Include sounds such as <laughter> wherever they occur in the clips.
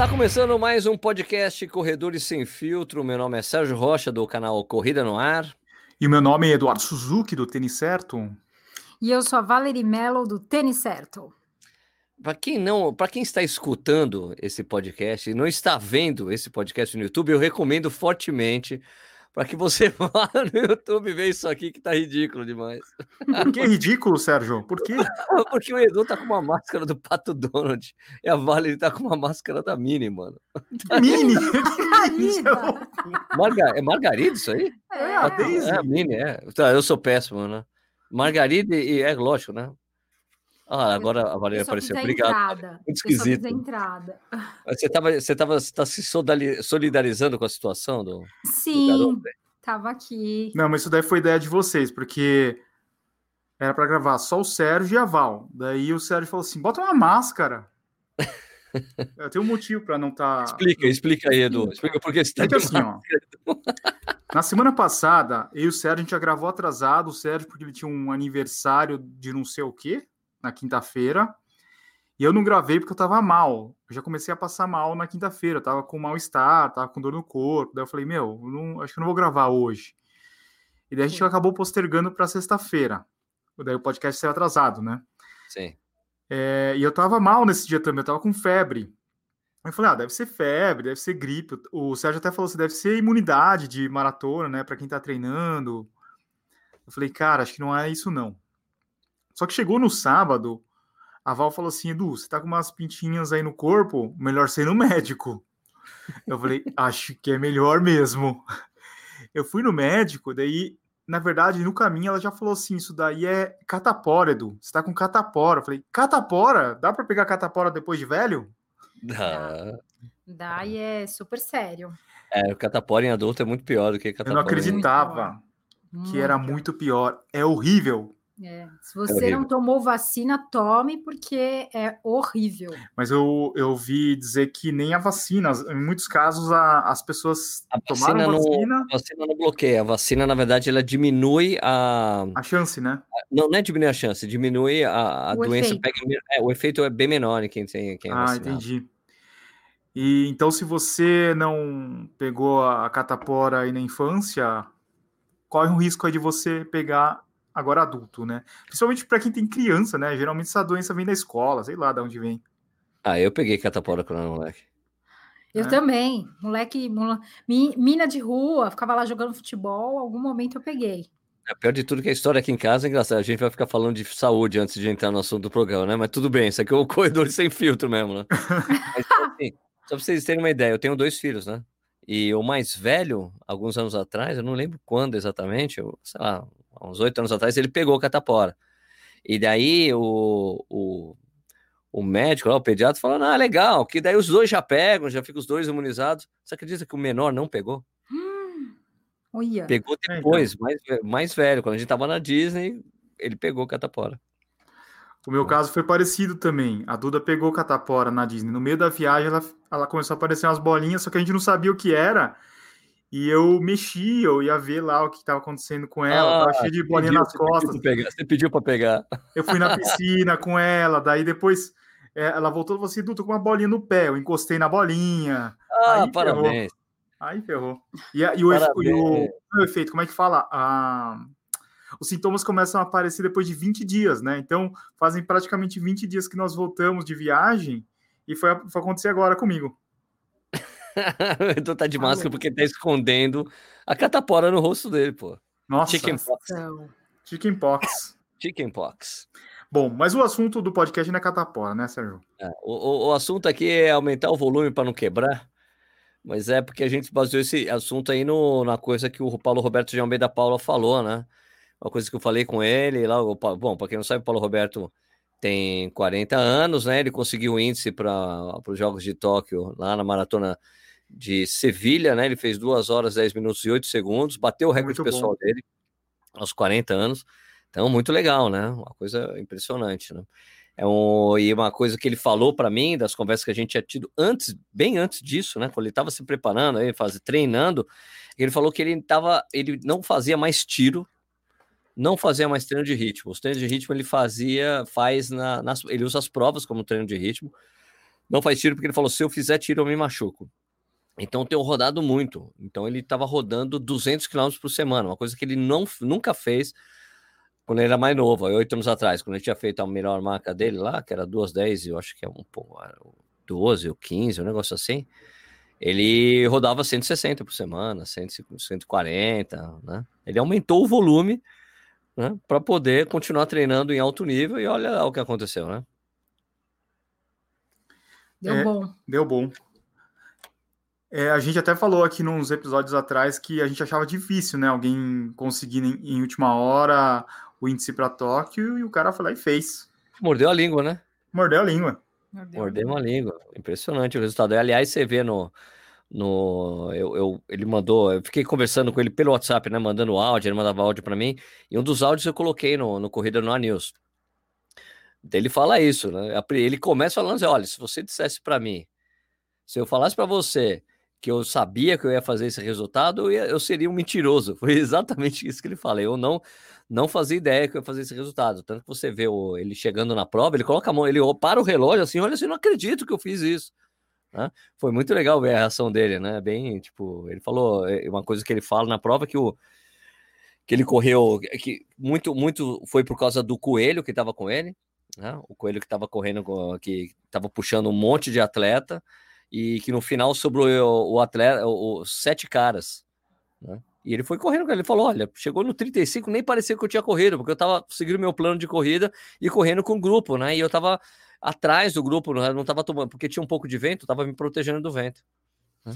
Está começando mais um podcast Corredores Sem Filtro. Meu nome é Sérgio Rocha, do canal Corrida no Ar. E o meu nome é Eduardo Suzuki, do Tênis Certo. E eu sou a Valerie Mello, do Tênis Certo. Para quem não, para quem está escutando esse podcast e não está vendo esse podcast no YouTube, eu recomendo fortemente para que você <laughs> vá no YouTube ver isso aqui que tá ridículo demais. Por <laughs> que ridículo, Sérgio? Por quê? <laughs> Porque o Edu tá com uma máscara do Pato Donald e a Vale tá com uma máscara da Mini, mano. Mini? Marga... É Margarida isso aí? É, a Daisy. É a Mini, é. Tá, eu sou péssimo, né? Margarida e é lógico, né? Ah, agora a Valéria apareceu. Obrigado. Entrada. Muito esquisito. Eu entrada. Você estava você tava, você tá se solidarizando com a situação do. Sim, do tava aqui. Não, mas isso daí foi ideia de vocês, porque era para gravar só o Sérgio e a Val. Daí o Sérgio falou assim: bota uma máscara. <laughs> Eu tenho um motivo para não estar. Tá... Explica, explica aí, Edu. Explica por que você tá é assim, ó. Na semana passada, eu e o Sérgio, a gente já gravou atrasado, o Sérgio, porque ele tinha um aniversário de não sei o quê na quinta-feira. E eu não gravei porque eu tava mal. Eu já comecei a passar mal na quinta-feira. Eu tava com mal-estar, tava com dor no corpo. Daí eu falei, meu, eu não, acho que eu não vou gravar hoje. E daí a gente acabou postergando para sexta-feira. Daí o podcast saiu atrasado, né? Sim. É, e eu tava mal nesse dia também, eu tava com febre. Eu falei, ah, deve ser febre, deve ser gripe. O Sérgio até falou assim, deve ser imunidade de maratona, né, para quem tá treinando. Eu falei, cara, acho que não é isso não. Só que chegou no sábado, a Val falou assim: Edu, você tá com umas pintinhas aí no corpo, melhor ser no médico. Eu falei: <laughs> acho que é melhor mesmo. Eu fui no médico, daí, na verdade, no caminho ela já falou assim: isso daí é catapora, Edu. Você tá com catapora. Eu falei: catapora? Dá para pegar catapora depois de velho? Dá. Dá e é super sério. É, o catapora em adulto é muito pior do que catapora. Eu não acreditava que era muito pior. É horrível. É. Se é você é não tomou vacina, tome, porque é horrível. Mas eu, eu ouvi dizer que nem a vacina, em muitos casos, a, as pessoas a tomaram vacina. Não, a vacina não bloqueia. A vacina, na verdade, ela diminui a. A chance, né? Não, não é diminuir a chance, diminui a, a doença. Efeito. Pega, é, o efeito é bem menor em quem tem. Quem é ah, vacinado. entendi. E então, se você não pegou a catapora aí na infância, corre um risco aí de você pegar agora adulto, né? Principalmente para quem tem criança, né? Geralmente essa doença vem da escola, sei lá de onde vem. Ah, eu peguei catapora quando era moleque. Eu é. também. Moleque, moleque, mina de rua, ficava lá jogando futebol, algum momento eu peguei. É, pior de tudo que a história aqui em casa é engraçada. A gente vai ficar falando de saúde antes de entrar no assunto do programa, né? Mas tudo bem, isso aqui é o <laughs> corredor sem filtro mesmo, né? Mas, assim, só para vocês terem uma ideia, eu tenho dois filhos, né? E o mais velho, alguns anos atrás, eu não lembro quando exatamente, eu, sei lá, uns oito anos atrás, ele pegou o catapora. E daí o, o, o médico lá, o pediatra, falou: ah, legal, que daí os dois já pegam, já ficam os dois imunizados. Você acredita que o menor não pegou? <gasps> Hum, pegou depois, mais, mais velho. Quando a gente tava na Disney, ele pegou o catapora. O meu caso foi parecido também. A Duda pegou catapora na Disney. No meio da viagem, ela, ela começou a aparecer umas bolinhas, só que a gente não sabia o que era. E eu mexi, eu ia ver lá o que estava acontecendo com ela, ah, tava cheio de bolinha pediu, nas costas. Pediu você pediu para pegar. Eu fui na <laughs> piscina com ela, daí depois é, ela voltou e falou assim: tô com uma bolinha no pé. Eu encostei na bolinha. Ah, aí parabéns. Ferrou. Aí ferrou. E, e, o, e o, o, efeito, como é que fala? Ah, os sintomas começam a aparecer depois de 20 dias, né? Então, fazem praticamente 20 dias que nós voltamos de viagem e foi, foi acontecer agora comigo. <laughs> então tá de máscara porque tá escondendo a catapora no rosto dele, pô. Nossa. Chickenpox. Chickenpox. Chickenpox. Bom, mas o assunto do podcast não é catapora, né, Sérgio? É, o, o, assunto aqui é aumentar o volume para não quebrar, mas é porque a gente baseou esse assunto aí no, na coisa que o Paulo Roberto de Almeida Paula falou, né? Uma coisa que eu falei com ele lá. O, bom, para quem não sabe, o Paulo Roberto tem 40 anos, né? Ele conseguiu o índice para os Jogos de Tóquio lá na maratona de Sevilha, né? Ele fez 2 horas, 10 minutos e 8 segundos, bateu o recorde pessoal dele aos 40 anos. Então, muito legal, né? Uma coisa impressionante, né? É um, e uma coisa que ele falou para mim, das conversas que a gente tinha tido antes, bem antes disso, né? Quando ele estava se preparando, aí, faz, treinando, ele falou que ele tava, ele não fazia mais tiro, não fazia mais treino de ritmo. Os treinos de ritmo ele fazia, faz na, nas, ele usa as provas como treino de ritmo, Não faz tiro porque ele falou: se eu fizer tiro, eu me machuco. Então, tenho rodado muito. Então, ele estava rodando 200 km por semana, uma coisa que ele não, nunca fez quando ele era mais novo, oito anos atrás, quando ele tinha feito a melhor marca dele lá, que era 210, eu acho que é um pouco 12 ou 15, um negócio assim. Ele rodava 160 por semana, 140, né? Ele aumentou o volume né, para poder continuar treinando em alto nível e olha o que aconteceu, né? Deu é, bom. Deu bom. É, a gente até falou aqui nos episódios atrás que a gente achava difícil, né? Alguém conseguir em, em última hora o índice para Tóquio e o cara foi lá e fez. Mordeu a língua, né? Mordeu a língua. Mordeu, Mordeu uma língua. Impressionante o resultado. Aliás, você vê no. no eu, eu, ele mandou. Eu fiquei conversando com ele pelo WhatsApp, né? Mandando áudio, ele mandava áudio para mim. E um dos áudios eu coloquei no, no Corrida no News. Ele fala isso, né? Ele começa falando assim: olha, se você dissesse para mim, se eu falasse para você que eu sabia que eu ia fazer esse resultado, eu, ia, eu, seria um mentiroso. <laughs> Foi exatamente isso que ele fala. Eu não não fazia ideia que eu ia fazer esse resultado. Tanto que você vê o, ele chegando na prova, ele coloca a mão, ele para o relógio assim, olha assim, não acredito que eu fiz isso. Né? Foi muito legal ver a reação dele, né? Bem, tipo, ele falou é, uma coisa que ele fala na prova que o que ele correu, que muito muito foi por causa do coelho que estava com ele, né? O coelho que estava correndo, que estava puxando um monte de atleta e que no final sobrou o, o atleta, os sete caras, né? E ele foi correndo, ele falou: olha, chegou no 35, nem parecia que eu tinha corrido, porque eu tava seguindo meu plano de corrida e correndo com o grupo, né? E eu tava atrás do grupo, né? não tava tomando, porque tinha um pouco de vento, tava me protegendo do vento. Né?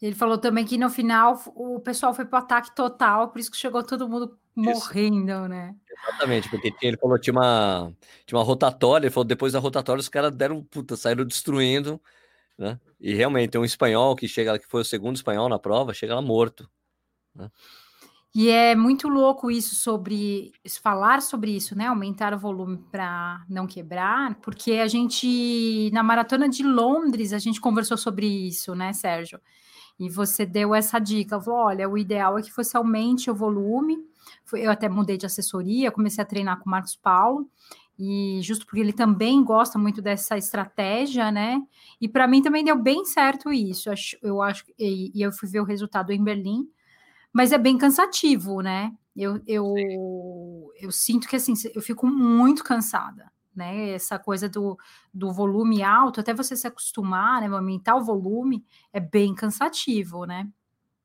Ele falou também que no final o pessoal foi pro ataque total, por isso que chegou todo mundo morrendo, isso. né? Exatamente, porque ele falou tinha uma, tinha uma rotatória, ele falou depois da rotatória os caras deram, puta, saíram destruindo né? E realmente um espanhol que chega, que foi o segundo espanhol na prova, chega lá morto. Né? E é muito louco isso sobre falar sobre isso, né? Aumentar o volume para não quebrar, porque a gente na maratona de Londres a gente conversou sobre isso, né, Sérgio? E você deu essa dica, falou: olha, o ideal é que você aumente o volume. Eu até mudei de assessoria, comecei a treinar com o Marcos Paulo e justo porque ele também gosta muito dessa estratégia, né? E para mim também deu bem certo isso. Eu acho e, eu fui ver o resultado em Berlim, mas é bem cansativo, né? Eu, eu, eu sinto que assim eu fico muito cansada, né? Essa coisa do, do volume alto, até você se acostumar, né? Aumentar o volume é bem cansativo, né?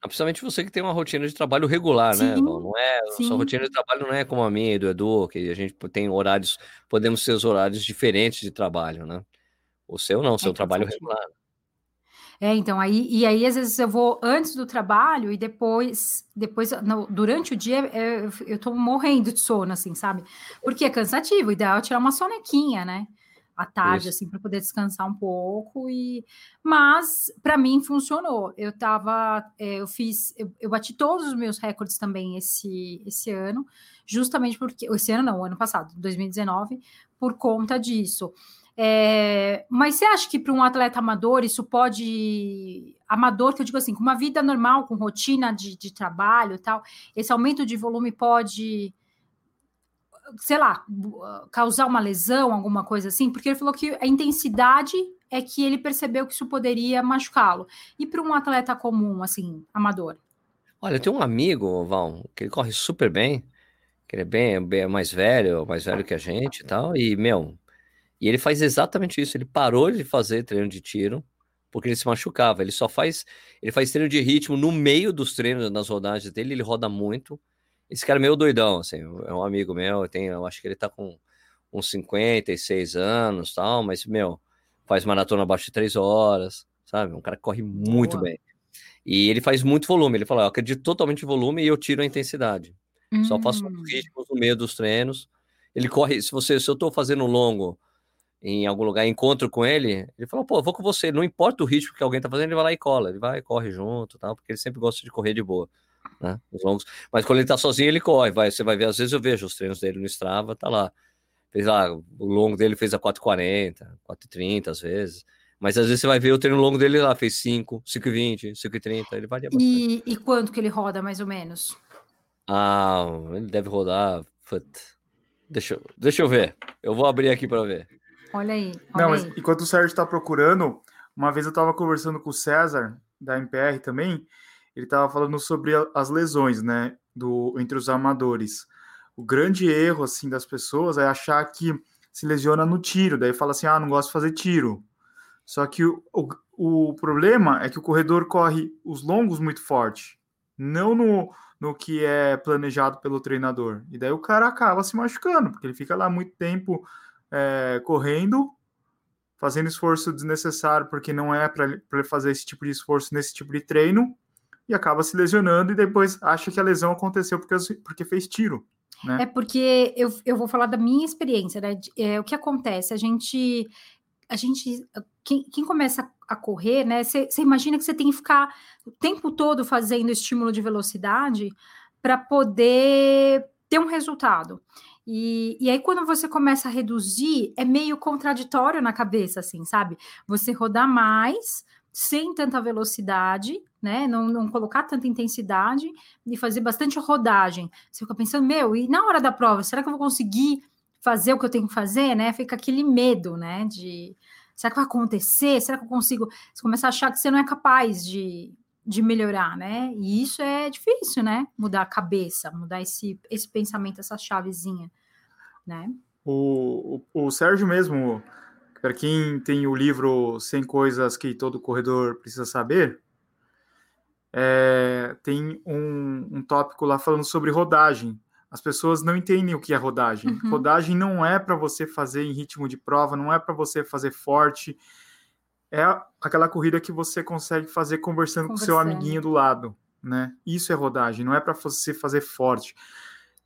Ah, principalmente você que tem uma rotina de trabalho regular, né? Não é, sim. sua rotina de trabalho não é como a minha e do Edu, que a gente tem horários, podemos ter os horários diferentes de trabalho, né? O seu não, o seu é trabalho regular. É, então, aí, e aí às vezes eu vou antes do trabalho e depois, depois no, durante o dia eu, eu tô morrendo de sono, assim, sabe? Porque é cansativo, o ideal é tirar uma sonequinha, né? À tarde, Isso. assim, para poder descansar um pouco. E mas para mim funcionou. Eu tava, é, eu fiz, eu, eu, bati todos os meus recordes também esse esse ano, justamente porque esse ano não, ano passado, 2019, por conta disso. É, mas você acha que para um atleta amador isso pode. Amador, que eu digo assim, com uma vida normal, com rotina de, de trabalho e tal, esse aumento de volume pode sei lá, causar uma lesão, alguma coisa assim, porque ele falou que a intensidade é que ele percebeu que isso poderia machucá-lo. E para um atleta comum, assim, amador? Olha, eu tenho um amigo, Val, que ele corre super bem, que ele é bem, bem mais velho, mais velho que a gente e tal, e, meu, e ele faz exatamente isso, ele parou de fazer treino de tiro, porque ele se machucava, ele só faz, ele faz treino de ritmo no meio dos treinos, nas rodagens dele, ele roda muito, esse cara é meio doidão, assim, é um amigo meu, eu, tenho, eu acho que ele tá com uns 56 anos tal, mas, meu, faz maratona abaixo de 3 horas, sabe? Um cara que corre muito Boa. bem. E ele faz muito volume, ele fala, eu acredito totalmente em volume e eu tiro a intensidade. Hum. Só faço hum. ritmos no meio dos treinos. Ele corre, se você, se eu tô fazendo longo em algum lugar, encontro com ele, ele fala, pô, vou com você, não importa o ritmo que alguém tá fazendo, ele vai lá e cola, ele vai, corre junto, tal, porque ele sempre gosta de correr de boa né? Os longos. Mas quando ele tá sozinho, ele corre, vai. Você vai ver, às vezes eu vejo os treinos dele no Strava, tá lá. Fez lá, o longo dele fez a 4,40, 4,30 às vezes. Mas às vezes você vai ver o treino longo dele lá, fez 5, 5,20, 5,30, ele varia bastante. E, e quanto que ele roda, mais ou menos? Ah, ele deve rodar. Deixa, deixa eu ver. Eu vou abrir aqui para ver. Olha aí. Olha Não, mas aí. enquanto o Sérgio está procurando, uma vez eu estava conversando com o César, da MPR também, ele estava falando sobre as lesões, né, do, entre os amadores. O grande erro, assim, das pessoas é achar que se lesiona no tiro, daí fala assim, ah, não gosto de fazer tiro. Só que o, o, o problema é que o corredor corre os longos muito forte, não no, no que é planejado pelo treinador. E daí o cara acaba se machucando, porque ele fica lá muito tempo é, correndo, fazendo esforço desnecessário, porque não é para fazer esse tipo de esforço nesse tipo de treino, e acaba se lesionando e depois acha que a lesão aconteceu porque, porque fez tiro. Né? É porque eu, eu vou falar da minha experiência, né? É, o que acontece? A gente. A gente. Quem, quem começa a correr, né? Você imagina que você tem que ficar o tempo todo fazendo estímulo de velocidade para poder ter um resultado. E, e aí, quando você começa a reduzir, é meio contraditório na cabeça, assim, sabe? Você rodar mais sem tanta velocidade, né? Não, não colocar tanta intensidade e fazer bastante rodagem. Você fica pensando, meu, e na hora da prova, será que eu vou conseguir fazer o que eu tenho que fazer, né? Fica aquele medo, né? De será que vai acontecer? Será que eu consigo? Você começa a achar que você não é capaz de, de melhorar, né? E isso é difícil, né? Mudar a cabeça, mudar esse, esse pensamento, essa chavezinha, né? O, o, o Sérgio mesmo, para quem tem o livro 100 Coisas que Todo Corredor Precisa Saber, é, tem um, um tópico lá falando sobre rodagem. As pessoas não entendem o que é rodagem. Uhum. Rodagem não é para você fazer em ritmo de prova, não é para você fazer forte. É aquela corrida que você consegue fazer conversando, conversando. com seu amiguinho do lado, né? Isso é rodagem, não é para você fazer forte.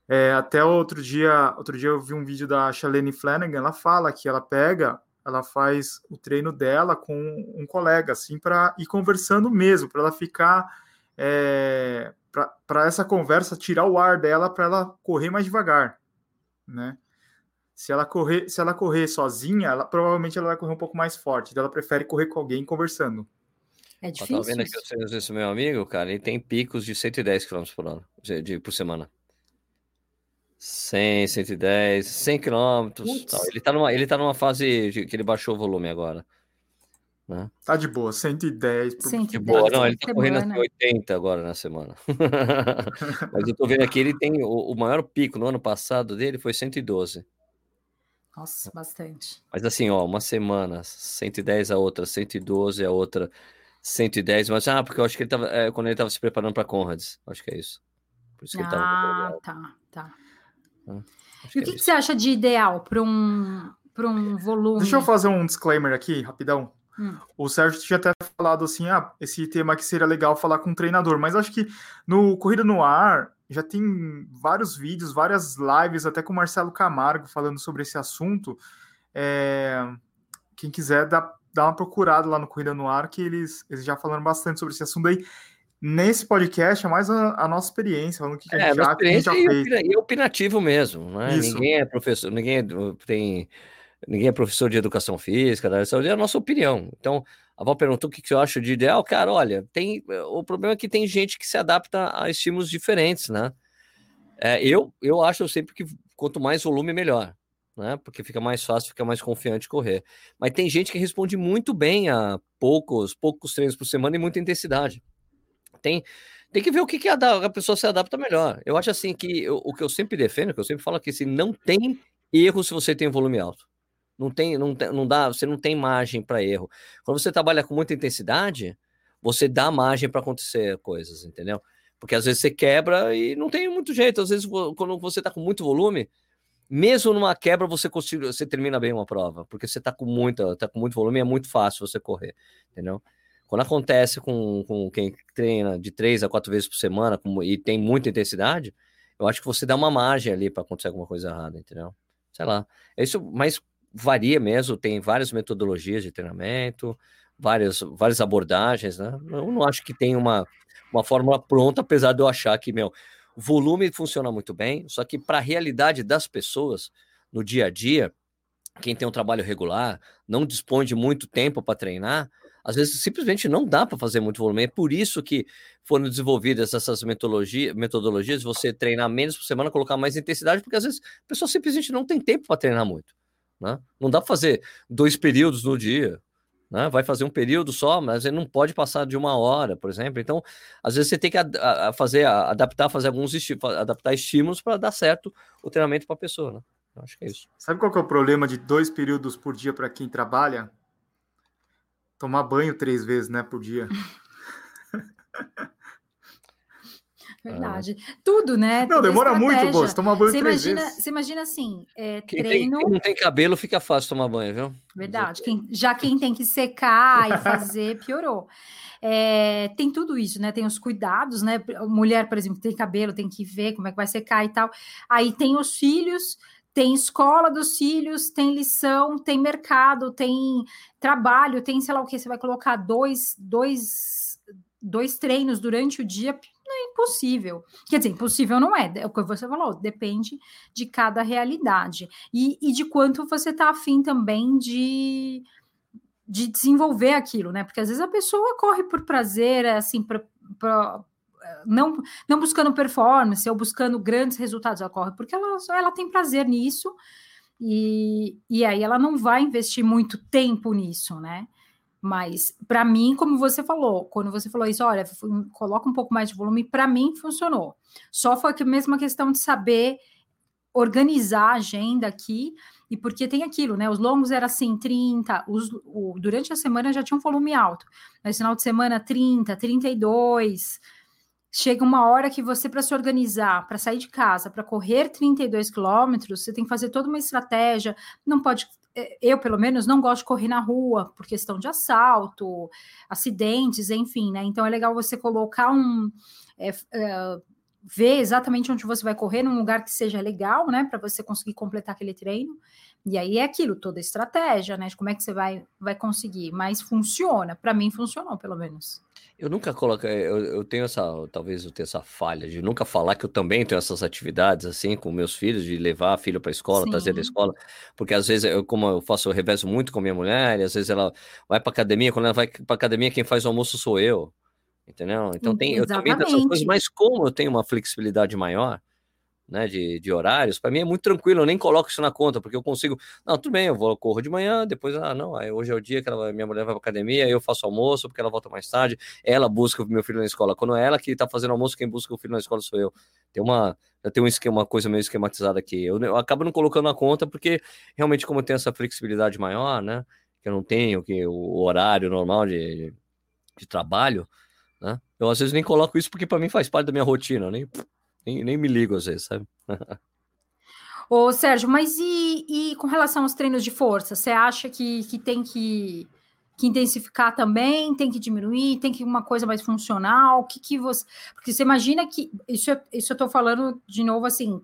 É, até outro dia, outro dia eu vi um vídeo da Shalene Flanagan, ela fala que ela pega, ela faz o treino dela com um colega, assim, para ir conversando mesmo, para ela ficar é, para essa conversa tirar o ar dela para ela correr mais devagar, né? Se ela correr, se ela correr sozinha, ela provavelmente ela vai correr um pouco mais forte. Ela prefere correr com alguém conversando. É difícil. Eu tô vendo aqui esse meu amigo, cara, ele tem picos de 110 km por hora, de, de, por semana. 100, 110, 100 km. Ele tá numa, ele tá numa fase de, que ele baixou o volume agora. Né? Tá de boa, 110. 110 de boa, não, ele tá correndo assim 80 agora na semana. <laughs> Mas eu tô vendo aqui, ele tem o, o, maior pico no ano passado dele foi 112. Nossa, bastante. Mas assim, ó, uma semana, 110 a outra, 112 a outra, 110, mas ah, porque eu acho que ele tava, é, quando ele tava se preparando para Conrads, acho que é isso. Por isso que ah, ele tava ah, tá, tá. Ah, e o que, é que você acha de ideal para um, um volume? Deixa eu fazer um disclaimer aqui, rapidão. Hum. O Sérgio tinha até falado assim: ah, esse tema aqui seria legal falar com o treinador, mas acho que no Corrida no Ar já tem vários vídeos, várias lives, até com o Marcelo Camargo falando sobre esse assunto. É, quem quiser dá, dá uma procurada lá no Corrida no Ar, que eles, eles já falaram bastante sobre esse assunto aí. Nesse podcast é mais a, a nossa experiência, falando o que, que é, a gente que a gente já fez. E opinativo mesmo, né? Ninguém é professor, ninguém é, tem ninguém é professor de educação física, da saúde, é a nossa opinião. Então, a Val perguntou o que, que eu acho de ideal. Cara, olha, tem o problema é que tem gente que se adapta a estímulos diferentes, né? É, eu, eu acho sempre que quanto mais volume, melhor, né? Porque fica mais fácil, fica mais confiante correr. Mas tem gente que responde muito bem a poucos, poucos treinos por semana e muita intensidade. Tem, tem que ver o que, que a, pessoa se adapta melhor. Eu acho assim que eu, o que eu sempre defendo, que eu sempre falo é que se não tem erro se você tem volume alto. Não tem, não, não dá, você não tem margem para erro. Quando você trabalha com muita intensidade, você dá margem para acontecer coisas, entendeu? Porque às vezes você quebra e não tem muito jeito. Às vezes, quando você está com muito volume, mesmo numa quebra, você, consegue, você termina bem uma prova, porque você está com, muita, tá com muito volume é muito fácil você correr, entendeu? Quando acontece com, com quem treina de três a quatro vezes por semana e tem muita intensidade, eu acho que você dá uma margem ali para acontecer alguma coisa errada, entendeu? Sei lá. Isso, mas varia mesmo, tem várias metodologias de treinamento, várias, várias abordagens, né? Eu não acho que tem uma, uma fórmula pronta, apesar de eu achar que, meu, volume funciona muito bem, só que para a realidade das pessoas, no dia a dia, quem tem um trabalho regular, não dispõe de muito tempo para treinar, às vezes simplesmente não dá para fazer muito volume. É por isso que foram desenvolvidas essas metodologia, metodologias, você treinar menos por semana, colocar mais intensidade, porque às vezes a pessoa simplesmente não tem tempo para treinar muito. Né? Não dá para fazer dois períodos no dia. Né? Vai fazer um período só, mas ele não pode passar de uma hora, por exemplo. Então, às vezes você tem que a, fazer, a, adaptar, fazer alguns estímulos, adaptar estímulos para dar certo o treinamento para a pessoa. Né? Eu acho que é isso. Sabe qual que é o problema de dois períodos por dia para quem trabalha? Tomar banho três vezes, né, por dia. <laughs> Verdade. Ah. Tudo, né? Não, demora muito, moço. Tomar banho você três imagina, vezes. Você imagina assim, é, quem treino... Tem, quem não tem cabelo, fica fácil tomar banho, viu? Verdade. Quem, já quem tem que secar e fazer, <laughs> piorou. É, tem tudo isso, né? Tem os cuidados, né? Mulher, por exemplo, tem cabelo, tem que ver como é que vai secar e tal. Aí tem os filhos, tem escola dos filhos, tem lição, tem mercado, tem trabalho, tem sei lá o que. Você vai colocar dois, dois, dois treinos durante o dia não é impossível. Quer dizer, impossível não é, é o que você falou, depende de cada realidade. E, e de quanto você está afim também de, de desenvolver aquilo, né? Porque às vezes a pessoa corre por prazer, assim, pra, pra, não, não buscando performance ou buscando grandes resultados, ela corre porque ela, ela tem prazer nisso. E, e aí ela não vai investir muito tempo nisso, né? Mas para mim, como você falou, quando você falou isso, olha, coloca um pouco mais de volume, para mim funcionou. Só foi a mesma questão de saber organizar a agenda aqui, e porque tem aquilo, né? Os longos eram assim, 30, os, o, durante a semana já tinha um volume alto, mas final de semana 30, 32. Chega uma hora que você, para se organizar, para sair de casa, para correr 32 quilômetros, você tem que fazer toda uma estratégia, não pode é, eu, pelo menos, não gosto de correr na rua por questão de assalto, acidentes, enfim, né? Então é legal você colocar um. É, é, ver exatamente onde você vai correr, num lugar que seja legal, né? Para você conseguir completar aquele treino. E aí é aquilo, toda estratégia, né? De como é que você vai, vai conseguir. Mas funciona, para mim funcionou, pelo menos. Eu nunca coloco, eu, eu tenho essa, talvez eu tenha essa falha de nunca falar que eu também tenho essas atividades assim com meus filhos, de levar a filha para a escola, trazer da escola, porque às vezes eu, como eu faço, eu revezo muito com minha mulher, e às vezes ela vai para academia, quando ela vai para academia, quem faz o almoço sou eu, entendeu? Então tem, eu também dessas coisas, mas como eu tenho uma flexibilidade maior, né, de, de horários, para mim é muito tranquilo, eu nem coloco isso na conta, porque eu consigo, não, tudo bem, eu vou corro de manhã, depois, ah, não, aí hoje é o dia que ela, minha mulher vai para academia, eu faço almoço, porque ela volta mais tarde, ela busca o meu filho na escola, quando é ela que está fazendo almoço, quem busca o filho na escola sou eu. Tem uma, tenho um esquema, uma coisa meio esquematizada aqui, eu, eu acabo não colocando na conta, porque realmente como eu tenho essa flexibilidade maior, né, que eu não tenho, que o horário normal de, de, de trabalho, né, eu às vezes nem coloco isso porque para mim faz parte da minha rotina, nem nem, nem me ligo às vezes, sabe? <laughs> Ô, Sérgio, mas e, e, com relação aos treinos de força? Você acha que, que tem que, que, intensificar também? Tem que diminuir? Tem que uma coisa mais funcional? O que, que você. Porque você imagina que. Isso, isso eu estou falando de novo assim,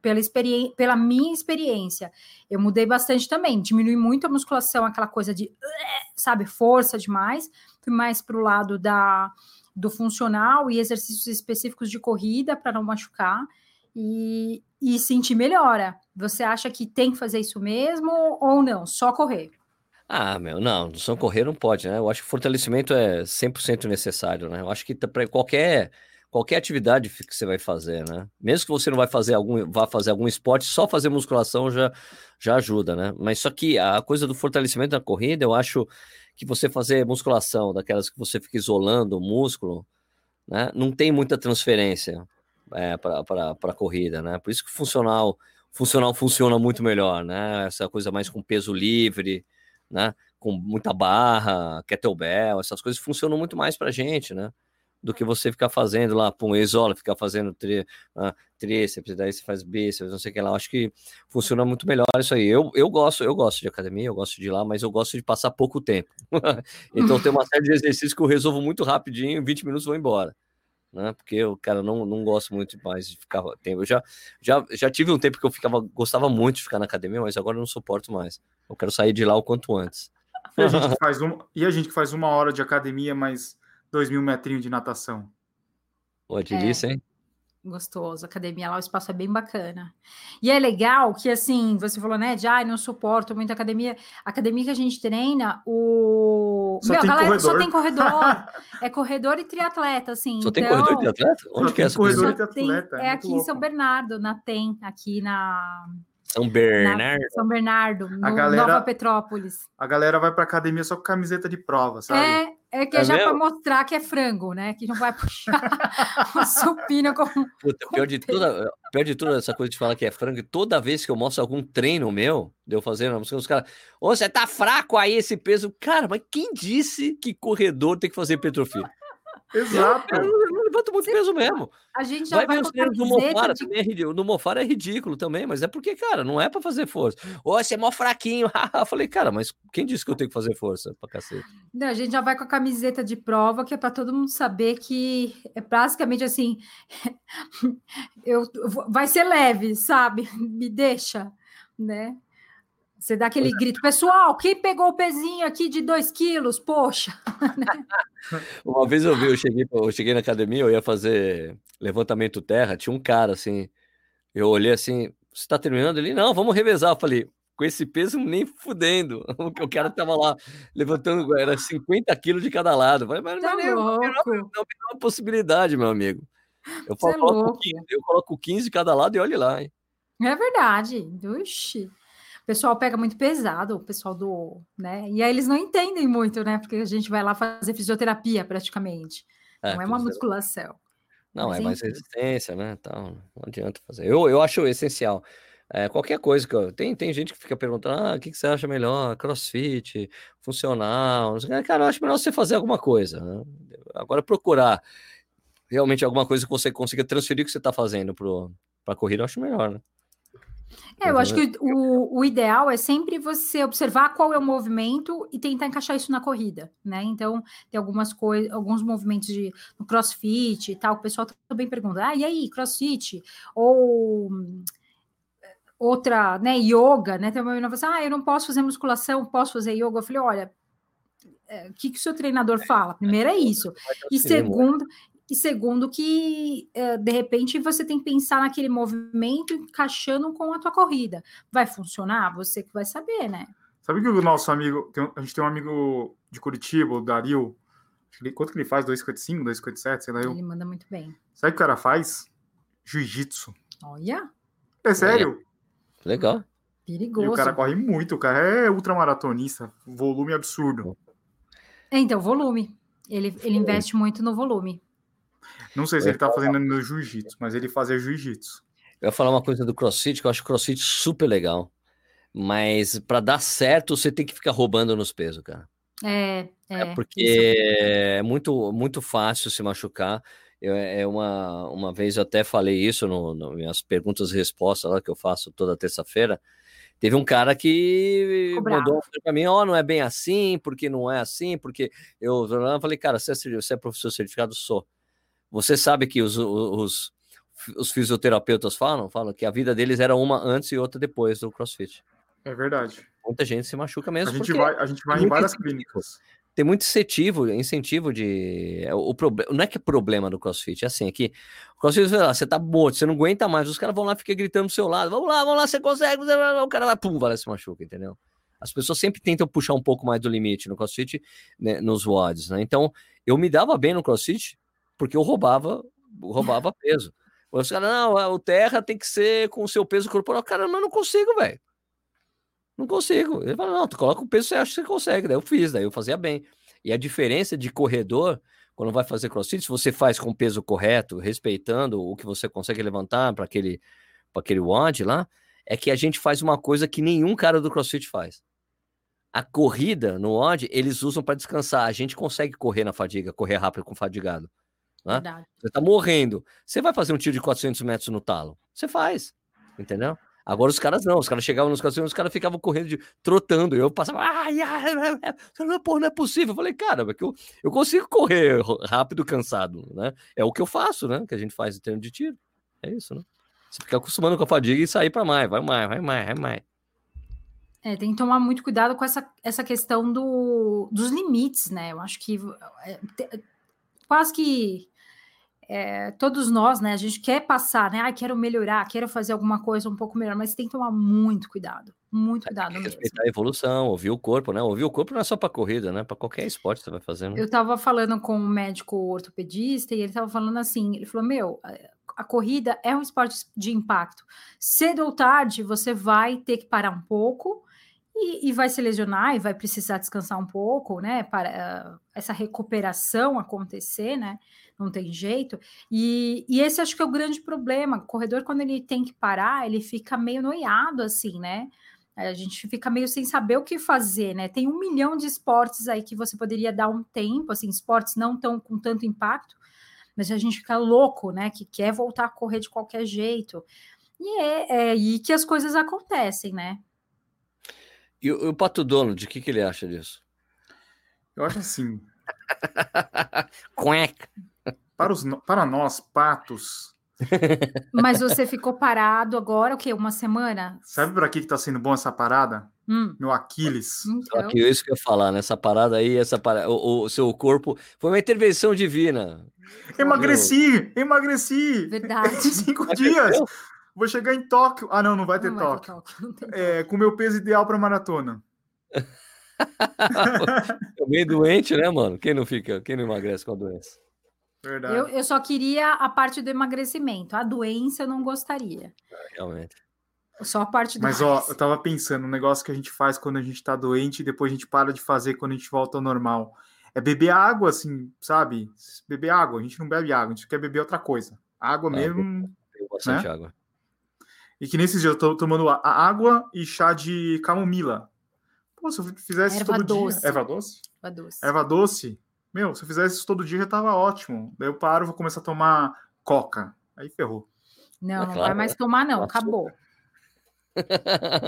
pela, experiência, pela minha experiência. Eu mudei bastante também. Diminui muito a musculação, aquela coisa de, sabe, força demais. Fui mais para o lado da do funcional e exercícios específicos de corrida para não machucar e, e sentir melhora. Você acha que tem que fazer isso mesmo ou não? Só correr? Ah, meu, não, só correr não pode, né? Eu acho que fortalecimento é 100% necessário, né? Eu acho que para qualquer qualquer atividade que você vai fazer, né? Mesmo que você não vai fazer algum, vá fazer algum esporte, só fazer musculação já, já ajuda, né? Mas só que a coisa do fortalecimento da corrida, eu acho que você fazer musculação, daquelas que você fica isolando o músculo, né? Não tem muita transferência é, para a corrida, né? Por isso que funcional, funcional funciona muito melhor, né? Essa coisa mais com peso livre, né? Com muita barra, kettlebell, essas coisas funcionam muito mais para gente, né? Do que você ficar fazendo lá, pum, isola, ficar fazendo tri, uh, tríceps, daí você faz bíceps, não sei o que lá. Acho que funciona muito melhor isso aí. Eu, eu gosto, eu gosto de academia, eu gosto de ir lá, mas eu gosto de passar pouco tempo. <laughs> então tem uma série de exercícios que eu resolvo muito rapidinho, em 20 minutos vou embora. Né? Porque eu, cara, não, não gosto muito mais de ficar tempo. Eu já, já, já tive um tempo que eu ficava, gostava muito de ficar na academia, mas agora eu não suporto mais. Eu quero sair de lá o quanto antes. E a gente que faz, um, e a gente que faz uma hora de academia, mas dois mil metrinhos de natação. Pô, delícia, é. hein? Gostoso, academia lá, o espaço é bem bacana. E é legal que, assim, você falou, né, de, ah, não suporto muito academia. A academia que a gente treina, o... Só Meu, tem galera, corredor. só tem corredor. é corredor e triatleta, assim. Só então... tem corredor e triatleta? Onde só que é essa corredor e triatleta? É, é aqui louco. em São Bernardo, na TEM, aqui na... São Bernardo. Na, São Bernardo, a galera, Nova Petrópolis. A galera vai pra academia só com camiseta de prova, sabe? É, é que é, é já para mostrar que é frango, né? Que não vai <laughs> puxar o supino com. Puta, pior, de tudo, pior de tudo, essa coisa de falar que é frango, toda vez que eu mostro algum treino meu, de eu fazendo, os caras, ô, você tá fraco aí esse peso. Cara, mas quem disse que corredor tem que fazer petrofia? Exato. Eu, eu, eu levanto muito peso mesmo. A gente já vai, vai ver os treinos do Mofara, de... também é ridículo. No Mofara é ridículo também, mas é porque, cara, não é para fazer força. Ô, você é mó fraquinho. <laughs> eu falei, cara, mas quem disse que eu tenho que fazer força pra cacete? Não, a gente já vai com a camiseta de prova, que é para todo mundo saber que é basicamente assim, <laughs> eu, vai ser leve, sabe? <laughs> Me deixa, né? Você dá aquele grito, pessoal, quem pegou o pezinho aqui de 2 quilos? Poxa! <laughs> Uma vez eu vi, eu cheguei, eu cheguei na academia, eu ia fazer levantamento terra, tinha um cara assim, eu olhei assim, você está terminando? Ele, não, vamos revezar. Eu falei, com esse peso nem fudendo. <laughs> O cara tava lá levantando, era 50 quilos de cada lado. Eu falei, mas tá não, é não, não, uma possibilidade, meu amigo. Eu, falo, é coloco 15, eu coloco 15 de cada lado e olhe lá. Hein? É verdade. Oxi. O pessoal pega muito pesado, o pessoal do, né? E aí eles não entendem muito, né? Porque a gente vai lá fazer fisioterapia praticamente. É, não é uma musculação. Não, Mas, é mais resistência, né? Então, não adianta fazer. Eu, eu acho essencial. É, qualquer coisa que eu. Tem, tem gente que fica perguntando: ah, o que, que você acha melhor? Crossfit, funcional. Cara, eu acho melhor você fazer alguma coisa. Né? Agora, procurar realmente alguma coisa que você consiga transferir o que você está fazendo para a corrida, eu acho melhor, né? É, eu acho que o, o ideal é sempre você observar qual é o movimento e tentar encaixar isso na corrida, né? Então, tem algumas coisas, alguns movimentos de no crossfit e tal, o pessoal também pergunta, ah, e aí, crossfit? Ou outra, né, yoga, né? Tem uma menina assim, ah, eu não posso fazer musculação, posso fazer yoga. Eu falei, olha, é, o que, que o seu treinador fala? Primeiro é isso. E segundo, e segundo, que eh, de repente você tem que pensar naquele movimento encaixando com a tua corrida. Vai funcionar? Você que vai saber, né? Sabe que o nosso amigo, tem, a gente tem um amigo de Curitiba, o Dario, quanto que ele faz? 2,55, 2,57, sei lá. Eu. Ele manda muito bem. Sabe o que o cara faz? Jiu-jitsu. Olha. É sério? É. Legal. Perigoso. E o cara corre muito, o cara é ultramaratonista, volume absurdo. É, então, volume. Ele, ele investe muito no volume. Não sei se ele tá fazendo no jiu-jitsu, mas ele fazia jiu-jitsu. Eu ia falar uma coisa do crossfit, que eu acho crossfit super legal. Mas para dar certo, você tem que ficar roubando nos pesos, cara. É, é. é porque é muito, muito fácil se machucar. Eu, é uma, uma vez eu até falei isso no, no minhas perguntas e respostas lá que eu faço toda terça-feira. Teve um cara que mandou para mim, ó, oh, não é bem assim, porque não é assim, porque eu, eu falei, cara, você é, você é professor certificado? Sou. Você sabe que os, os, os fisioterapeutas falam, falam que a vida deles era uma antes e outra depois do CrossFit. É verdade. Muita gente se machuca mesmo. A gente vai, a gente vai em várias clínicas. Tem muito incentivo, incentivo de. É, o problema não é que é problema do CrossFit, é assim, é que o CrossFit, você tá morto, você não aguenta mais, os caras vão lá ficar gritando do seu lado, vamos lá, vamos lá, você consegue, o cara lá, pum, vai lá se machuca, entendeu? As pessoas sempre tentam puxar um pouco mais do limite no CrossFit, né, nos WODs, né? Então, eu me dava bem no CrossFit, porque eu roubava, roubava peso. Os caras, não, o terra tem que ser com o seu peso corporal. Cara, mas não consigo, velho. Não consigo. Ele fala, não, tu coloca o peso você acha que você consegue. Daí eu fiz, daí eu fazia bem. E a diferença de corredor, quando vai fazer crossfit, se você faz com o peso correto, respeitando o que você consegue levantar para aquele, aquele WOD lá, é que a gente faz uma coisa que nenhum cara do crossfit faz. A corrida no WOD, eles usam para descansar. A gente consegue correr na fadiga, correr rápido com fadigado. Né? Você tá morrendo. Você vai fazer um tiro de 400 metros no talo? Você faz, entendeu? Agora os caras não, os caras chegavam nos 400, os caras ficavam correndo, de, trotando, eu passava, ai, ai, ai, pô, não é possível. Eu falei, cara, eu, eu consigo correr rápido, cansado, né? É o que eu faço, né? Que a gente faz em termos de tiro. É isso, né? Você fica acostumando com a fadiga e sair para mais, vai mais, vai mais, vai mais. É, tem que tomar muito cuidado com essa, essa questão do, dos limites, né? Eu acho que é, quase que é, todos nós, né, a gente quer passar, né, ah, quero melhorar, quero fazer alguma coisa um pouco melhor, mas tem que tomar muito cuidado, muito cuidado mesmo. Respeitar a evolução, ouvir o corpo, né, ouvir o corpo não é só para corrida, né, para qualquer esporte que você vai fazer. Né? Eu estava falando com um médico ortopedista e ele estava falando assim, ele falou, meu, a corrida é um esporte de impacto. Cedo ou tarde, você vai ter que parar um pouco e, e vai se lesionar e vai precisar descansar um pouco, né? Para uh, essa recuperação acontecer, né? Não tem jeito. E, e esse acho que é o grande problema. O corredor, quando ele tem que parar, ele fica meio noiado, assim, né? A gente fica meio sem saber o que fazer, né? Tem um milhão de esportes aí que você poderia dar um tempo, assim, esportes não tão com tanto impacto, mas a gente fica louco, né? Que quer voltar a correr de qualquer jeito. E é, é aí que as coisas acontecem, né? E o, o Pato Dono, de que, que ele acha disso? Eu acho assim. <laughs> Cueca. Para, os, para nós, patos. <laughs> Mas você ficou parado agora, o quê? Uma semana? Sabe para que está sendo bom essa parada? Hum. Meu Aquiles. Então... Aqui, é isso que eu ia falar, nessa né? parada aí, essa parada, o, o, seu corpo foi uma intervenção divina. Emagreci, Meu... emagreci. Verdade. <laughs> Cinco dias. Vou chegar em Tóquio. Ah, não, não vai ter não Tóquio. Vai ter Tóquio. É, com o meu peso ideal para maratona. <laughs> meio doente, né, mano? Quem não fica, quem não emagrece com a doença? Verdade. Eu, eu só queria a parte do emagrecimento. A doença eu não gostaria. É, realmente. Só a parte do Mas, ó, eu tava pensando, um negócio que a gente faz quando a gente tá doente e depois a gente para de fazer quando a gente volta ao normal. É beber água, assim, sabe? Beber água. A gente não bebe água, a gente quer beber outra coisa. Água ah, mesmo. Tem bastante né? água. E que nesses dias eu tô tomando água e chá de camomila. Pô, se eu fizesse Erva todo doce. dia. Erva doce? Erva doce. Erva doce. Meu, se eu fizesse isso todo dia já tava ótimo. Daí eu paro, vou começar a tomar coca. Aí ferrou. Não, é não claro, vai mais tomar, não. Acabou.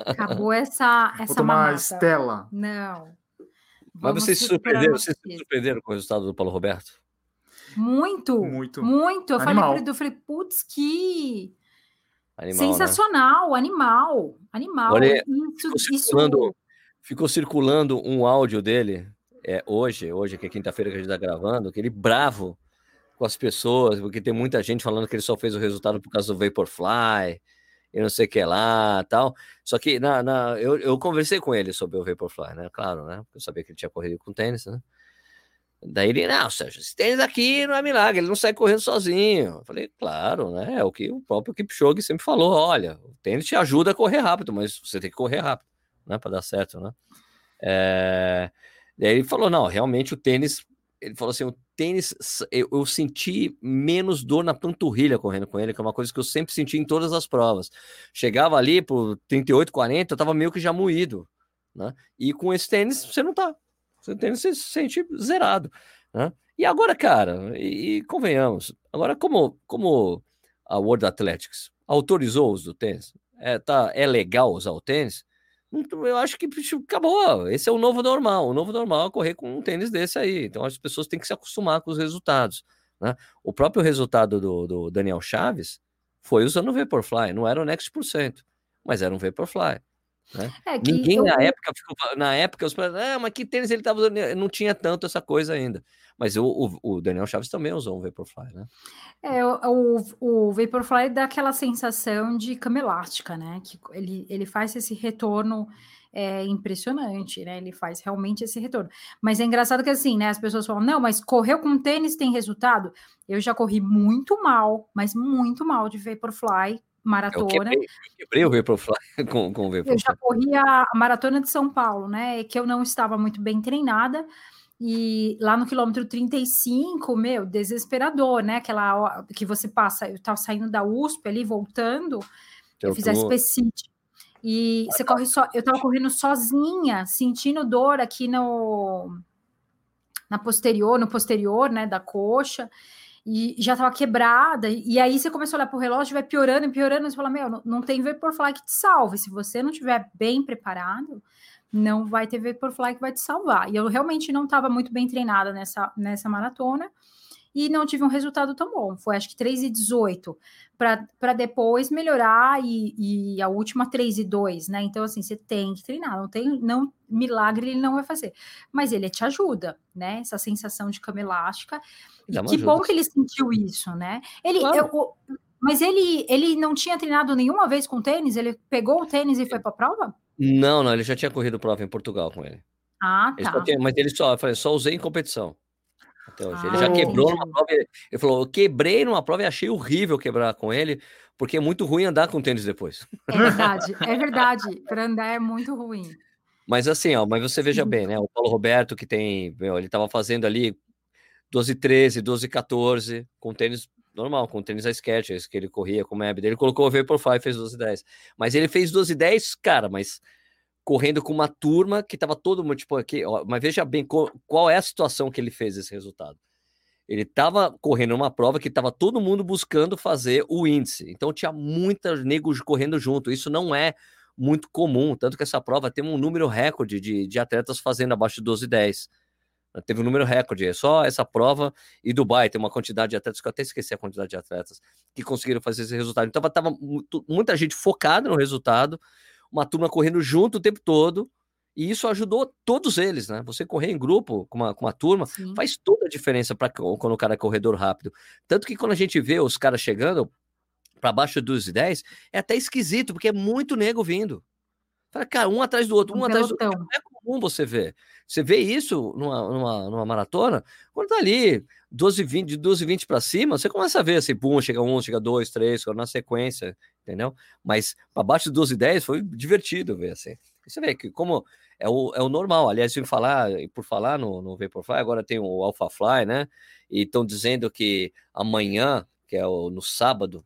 Acabou essa. <laughs> essa vou tomar mamata. Estela. Não. Mas vocês se surpreenderam, vocês se surpreenderam com o resultado do Paulo Roberto? Muito, muito. Muito. Eu Animal. falei para ele, eu falei, putz, que Animal, né? Sensacional, né? animal, animal. Olha, isso, ficou, circulando, isso... ficou circulando um áudio dele é, hoje, hoje que é quinta-feira que a gente está gravando, que ele bravo com as pessoas, porque tem muita gente falando que ele só fez o resultado por causa do Vaporfly, e não sei o que lá tal. Só que na, na, eu, eu conversei com ele sobre o Vaporfly, né? Claro, né? Porque eu sabia que ele tinha corrido com tênis, né? Daí ele, não, Sérgio, esse tênis aqui não é milagre, ele não sai correndo sozinho. Eu falei, claro, né? É o que o próprio Kipchoge sempre falou: olha, o tênis te ajuda a correr rápido, mas você tem que correr rápido, né? Para dar certo, né? É... Daí ele falou: não, realmente o tênis. Ele falou assim: o tênis, eu, eu senti menos dor na panturrilha correndo com ele, que é uma coisa que eu sempre senti em todas as provas. Chegava ali por 38, 40, eu tava meio que já moído, né? E com esse tênis você não tá. Você tênis você se sente zerado. Né? E agora, cara, e, e, convenhamos, agora como, como a World Athletics autorizou o uso do tênis, é, tá, é legal usar o tênis, eu acho que acabou. Esse é o novo normal. O novo normal é correr com um tênis desse aí. Então as pessoas têm que se acostumar com os resultados. Né? O próprio resultado do, do Daniel Chaves foi usando o Vaporfly, não era o Next por cento, mas era um Vaporfly. Né? É Ninguém eu... na época ficou, na época, os ah, mas que tênis ele estava usando? Não tinha tanto essa coisa ainda. Mas o, o, o, Daniel Chaves também usou um Vaporfly, né? É, o, o, Vaporfly dá aquela sensação de cama elástica, né? Que ele, ele faz esse retorno é, impressionante, né? Ele faz realmente esse retorno. Mas é engraçado que assim, né? As pessoas falam, não, mas correu com tênis tem resultado? Eu já corri muito mal, mas muito mal de Vaporfly maratona. Eu quebrei, quebrei o Vaporfly com, com o Vaporfly. Eu já corri a maratona de São Paulo, né? Que eu não estava muito bem treinada. E lá no quilômetro 35, meu, desesperador, né? Aquela que você passa, eu estava saindo da USP ali, voltando, eu, eu fiz a Specit. E você corre só, eu estava correndo sozinha, sentindo dor aqui no na posterior, no posterior, né, da coxa e já estava quebrada, e aí você começa a olhar para o relógio, vai piorando e piorando, você fala, meu, não, não tem Vaporfly que te salve, se você não estiver bem preparado, não vai ter Vaporfly que vai te salvar, e eu realmente não estava muito bem treinada nessa, nessa maratona, e não tive um resultado tão bom, foi acho que 3 e 18, para depois melhorar, e, e a última 3 e 2, né, então assim, você tem que treinar, não tem, não, milagre ele não vai fazer, mas ele te ajuda, né, essa sensação de cama elástica, que ajuda. bom que ele sentiu isso, né? Ele, claro. eu, mas ele, ele não tinha treinado nenhuma vez com tênis? Ele pegou o tênis e foi para a prova? Não, não, ele já tinha corrido prova em Portugal com ele. Ah, tá. Ele tinha, mas ele só, eu falei, só usei em competição. Até hoje. Ah, ele já quebrou numa prova. Ele falou: eu quebrei numa prova e achei horrível quebrar com ele, porque é muito ruim andar com tênis depois. É verdade, é verdade. Para andar é muito ruim. Mas assim, ó, mas você veja bem, né? O Paulo Roberto, que tem, meu, ele estava fazendo ali 12 13, 12 14, com tênis normal, com tênis a sketch, que ele corria com o Meb. Ele colocou o Vaporfly e fez 12 10. Mas ele fez 12 10, cara, mas correndo com uma turma que estava todo mundo, tipo, aqui, ó, mas veja bem qual, é a situação que ele fez esse resultado. Ele estava correndo uma prova que estava todo mundo buscando fazer o índice. Então tinha muitas negros correndo junto. Isso não é muito comum, tanto que essa prova tem um número recorde de, de atletas fazendo abaixo de 12 10. Teve um número recorde, é só essa prova e Dubai tem uma quantidade de atletas, que eu até esqueci a quantidade de atletas, que conseguiram fazer esse resultado. Então estava muita gente focada no resultado, uma turma correndo junto o tempo todo, e isso ajudou todos eles, né? Você correr em grupo com uma, com uma turma Sim. faz toda a diferença para quando o cara é corredor rápido. Tanto que quando a gente vê os caras chegando para baixo dos 10, é até esquisito, porque é muito nego vindo. Fala, cara, um atrás do outro, um, um atrás do outro. Não é comum você ver. Você vê isso numa, numa, numa maratona, quando tá ali 12, 20, de 12 20 para cima, você começa a ver assim, pum, chega um, chega dois, três, na sequência, entendeu? Mas para baixo de 12 10 foi divertido ver assim. Você vê que como é o, é o normal. Aliás, eu falar, por falar no, no Vaporfly, agora tem o AlphaFly, né? E estão dizendo que amanhã, que é o, no sábado,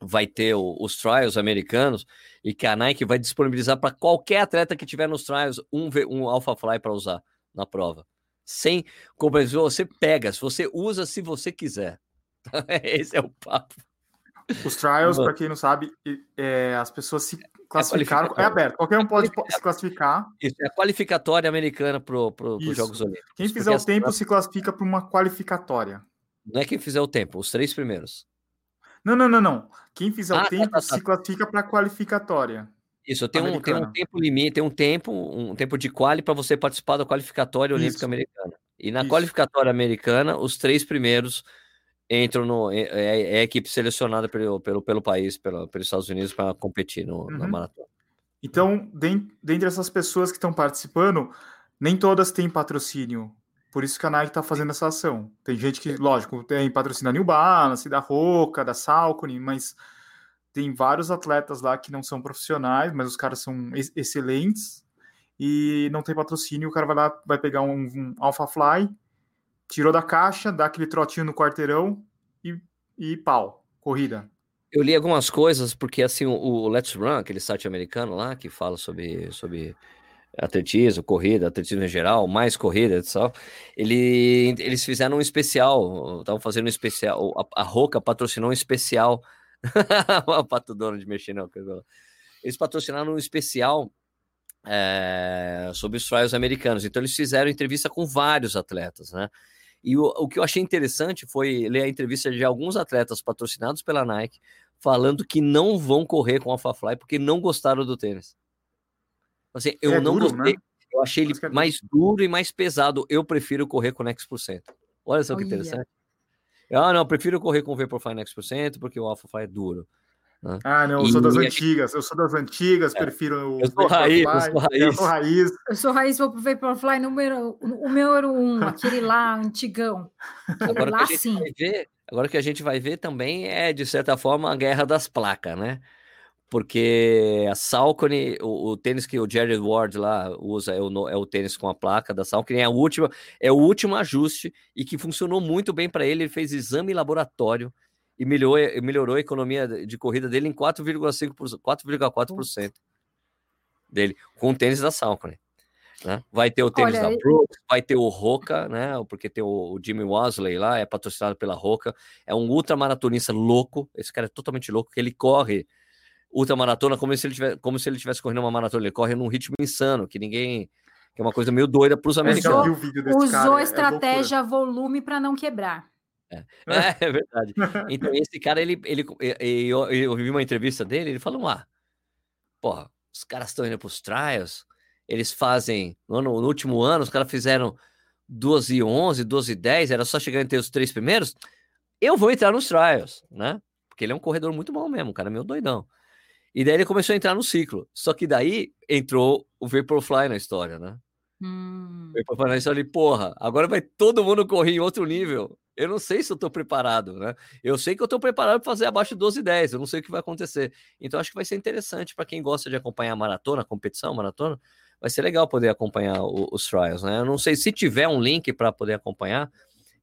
vai ter o, os trials americanos e que a Nike vai disponibilizar para qualquer atleta que tiver nos trials um, um AlphaFly para usar na prova. Sem compreensão, você pega, se você usa se você quiser. <laughs> Esse é o papo. Os trials, para quem não sabe, é, as pessoas se classificaram. É, é, aberto, qualquer um pode se classificar. Isso, é a qualificatória americana para pro, os Jogos Olímpicos. Quem fizer o tempo se classifica para uma qualificatória. Não é quem fizer o tempo, os três primeiros. Não, não, não, não. Quem fizer ah, o tá, tempo tá, tá, se classifica para a qualificatória. Isso, tem um, tem um tempo limite, tem um tempo, um tempo de quali para você participar da qualificatória olímpica Isso. americana. E na Isso. qualificatória americana, os três primeiros entram no. É, é, é a equipe selecionada pelo, pelo, pelo país, pelo, pelos Estados Unidos, para competir no, uhum. na maratona. Então, dentre essas pessoas que estão participando, nem todas têm patrocínio por isso que a Nike está fazendo essa ação. Tem gente que, lógico, tem patrocina New Balance, da Roca, da Salcone, mas tem vários atletas lá que não são profissionais, mas os caras são ex excelentes e não tem patrocínio. O cara vai lá, vai pegar um, um Alpha Fly, tirou da caixa, dá aquele trotinho no quarteirão e, e pau, corrida. Eu li algumas coisas, porque assim, o, Let's Run, aquele site americano lá que fala sobre, sobre atletismo, corrida, atletismo em geral, mais corrida e tal, ele, eles fizeram um especial, estavam fazendo um especial, a, a Roca patrocinou um especial, <laughs> o Pato Dono de mexer não, eles patrocinaram um especial é, sobre os trials americanos, então eles fizeram entrevista com vários atletas, né, e o, o que eu achei interessante foi ler a entrevista de alguns atletas patrocinados pela Nike, falando que não vão correr com a AlphaFly porque não gostaram do tênis. Assim, eu é não duro, gostei. Né? Eu achei ele é mais duro e mais pesado. Eu prefiro correr com Next%. Olha só que interessante. Ah, não, eu prefiro correr com o Vaporfly Next%, porque o AlphaFly é duro. Né? Ah, não, eu e, sou das antigas, eu sou das antigas, é, prefiro o eu sou raiz, eu sou raiz. Eu sou raiz. Eu sou raiz, vou pro Vaporfly número, o número um, <laughs> aquele lá, antigão. Agora lá sim. Ver, agora que a gente vai ver também é, de certa forma, a guerra das placas, né? porque a Salcone, o, o, tênis que o Jerry Ward lá usa é o, é o tênis com a placa da Salcone, é a última, é o último ajuste e que funcionou muito bem para ele. Ele fez exame laboratório e melhorou, melhorou a economia de corrida dele em 4,5%, 4,4% dele, com o tênis da Salcone. Né? Vai ter o tênis Olha, da Brooks, vai ter o Roca, né? Porque tem o, o Jimmy Wasley lá, é patrocinado pela Roca, é um ultramaratonista louco. Esse cara é totalmente louco, que ele corre ultramaratona como se ele tivesse, como se ele tivesse correndo uma maratona. Ele corre num ritmo insano, que ninguém. que é uma coisa meio doida para os americanos. Usou, usou cara, é estratégia é volume para não quebrar. É. é. <laughs> É, verdade. Então, esse cara, ele, ele, eu, eu vi uma entrevista dele, ele falou: ah, porra, os caras estão indo para os trials, eles fazem, no, no, último ano, os caras fizeram 12 e 11, 12 e 10, era só chegar entre os três primeiros, eu vou entrar nos trials, né? Porque ele é um corredor muito bom mesmo, um cara meio doidão. E daí ele começou a entrar no ciclo. Só que daí entrou o Vaporfly na história, né? Hum. Eu falei, porra, agora vai todo mundo correr em outro nível. Eu não sei se eu estou preparado, né? Eu sei que eu estou preparado para fazer abaixo de 12 e 10, eu não sei o que vai acontecer. Então acho que vai ser interessante para quem gosta de acompanhar a maratona, a competição, a maratona, vai ser legal poder acompanhar o, os trials, né? Eu não sei se tiver um link para poder acompanhar,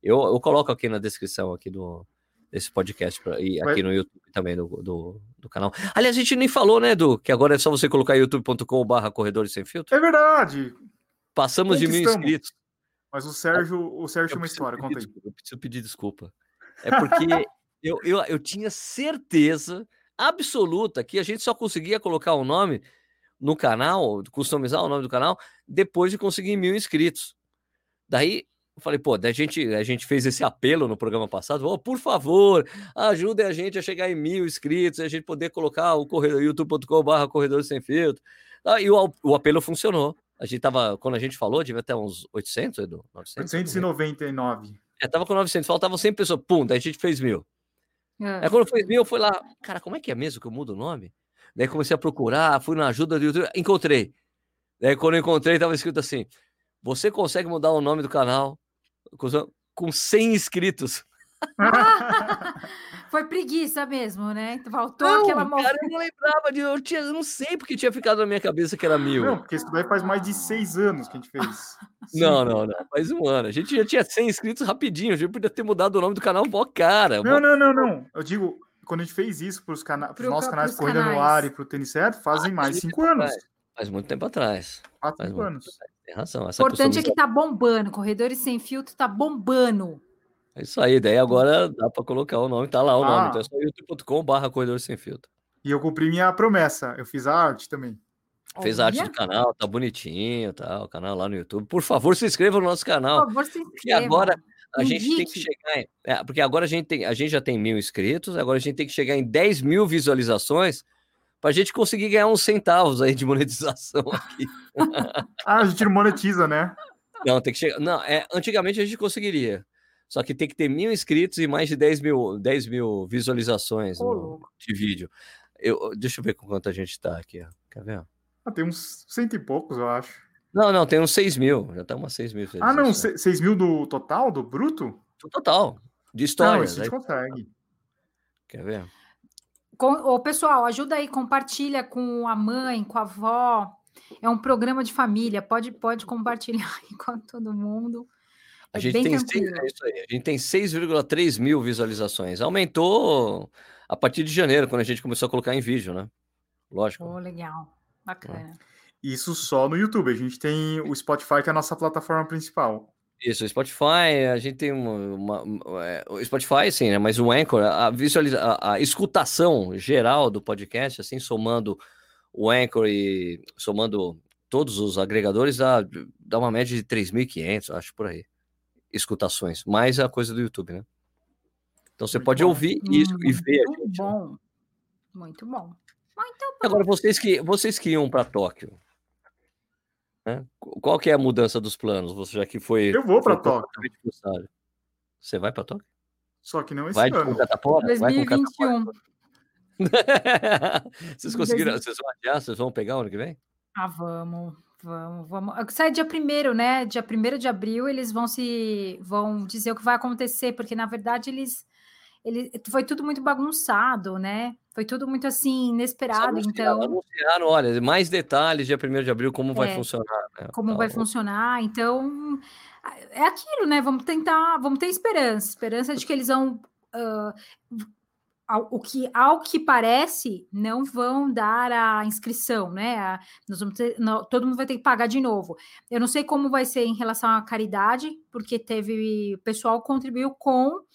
eu, eu coloco aqui na descrição aqui do desse podcast pra, e aqui no YouTube também do, do, do, canal. Aliás, a gente nem falou, né, Edu, que agora é só você colocar youtube.com/barra corredores sem filtro. É verdade. Passamos de mil estamos? inscritos. Mas o Sérgio, o Sérgio tem uma história, conta aí. eu preciso pedir desculpa. É porque eu, eu, eu tinha certeza absoluta que a gente só conseguia colocar o nome no canal, customizar o nome do canal, depois de conseguir mil inscritos. Daí eu falei, pô, a gente, a gente fez esse apelo no programa passado, oh, por favor, ajudem a gente a chegar em mil inscritos, a gente poder colocar o corredor, youtube.com.br corredor sem filtro. Ah, e o, o apelo funcionou. A gente tava, quando a gente falou, devia até uns 800, Edu? 900, 899. É, tava com 900, faltavam 100 pessoas, pum, daí a gente fez mil. É. Aí quando fez mil, eu fui lá, cara, como é que é mesmo que eu mudo o nome? Daí comecei a procurar, fui na ajuda do YouTube, encontrei. Daí quando eu encontrei, tava escrito assim, você consegue mudar o nome do canal com 100 inscritos. <laughs> Foi preguiça mesmo, né? Faltou não, aquela moça. Cara, eu não lembrava de. Eu, tinha, eu não sei porque tinha ficado na minha cabeça que era mil. Não, porque isso daí faz mais de seis anos que a gente fez. <laughs> não, não, não. Faz um ano. A gente já tinha 100 inscritos rapidinho. A gente podia ter mudado o nome do canal mó cara. Não, não, não, não. Eu digo, quando a gente fez isso para os cana pro nossos canais Corrida no Ar e para o Tênis Certo, fazem ah, mais de cinco anos. Faz muito tempo atrás. Quatro, cinco anos. Tem razão. O importante é que tá bombando. Corredores Sem Filtro tá bombando. É isso aí, daí agora dá para colocar o nome, tá lá o ah. nome. Então é só youtube.com barra Corredores Sem Filtro. E eu cumpri minha promessa, eu fiz a arte também. Fez a arte do canal, tá bonitinho, tá? O canal lá no YouTube. Por favor, se inscreva no nosso canal. Por favor, se inscreva. E agora a gente tem que chegar em, é, porque agora a gente tem, a gente já tem mil inscritos, agora a gente tem que chegar em 10 mil visualizações para a gente conseguir ganhar uns centavos aí de monetização <laughs> aqui. ah, a gente não monetiza, né? Não, tem que chegar. Não, é, antigamente a gente conseguiria. Só que tem que ter mil inscritos e mais de 10 mil, 10 mil visualizações no, de vídeo. Eu, deixa eu ver com quanto a gente está aqui. Ó. Quer ver? Ah, tem uns cento e poucos, eu acho. Não, não, tem uns 6 mil. Já tá umas 6 mil. Ah, não, 6 mil do total, do bruto? Do total. De história. Não, isso gente consegue. Quer ver? Com, ô, pessoal, ajuda aí, compartilha com a mãe, com a avó. É um programa de família, pode, pode compartilhar <laughs> aí com todo mundo. É a, gente tem, é isso aí, a gente tem 6,3 mil visualizações. Aumentou a partir de janeiro, quando a gente começou a colocar em vídeo, né? Lógico. Oh, legal, bacana. Isso só no YouTube. A gente tem o Spotify, que é a nossa plataforma principal. Isso, o Spotify, a gente tem uma. uma é, o Spotify, sim, né? Mas o Anchor, a, visualiza, a, a, escutação geral do podcast, assim, somando o Anchor e somando todos os agregadores, dá, dá uma média de 3.500, acho, por aí. Escutações, mais a coisa do YouTube, né? Então você Muito pode bom. ouvir isso hum, e ver. Muito gente, bom. Né? Muito bom. Muito bom. Agora, vocês que, vocês que iam para Tóquio, né? Qual que é a mudança dos planos? Você já que foi. Eu vou para Tóquio. Você vai para Tóquio? Só que não esse vai ano. Com catapora? 2021. Vai com vocês conseguiram? Vocês vão adiar? Vocês vão pegar o ano que vem? Ah, vamos. Vamos, vamos. Sai dia primeiro, né? Dia primeiro de abril, eles vão se vão dizer o que vai acontecer, porque na verdade eles, ele foi tudo muito bagunçado, né? Foi tudo muito assim, inesperado. então, anunciaram, olha, mais detalhes dia 1 de abril, como é, vai funcionar. Né? Como vai funcionar. Então, é aquilo, né? Vamos tentar, vamos ter esperança. Esperança de que eles vão. Uh, ao, o que, ao que parece, não vão dar a inscrição, né? A, nós vamos ter, todo mundo vai ter que pagar de novo. Eu não sei como vai ser em relação à caridade, porque teve. O pessoal contribuiu com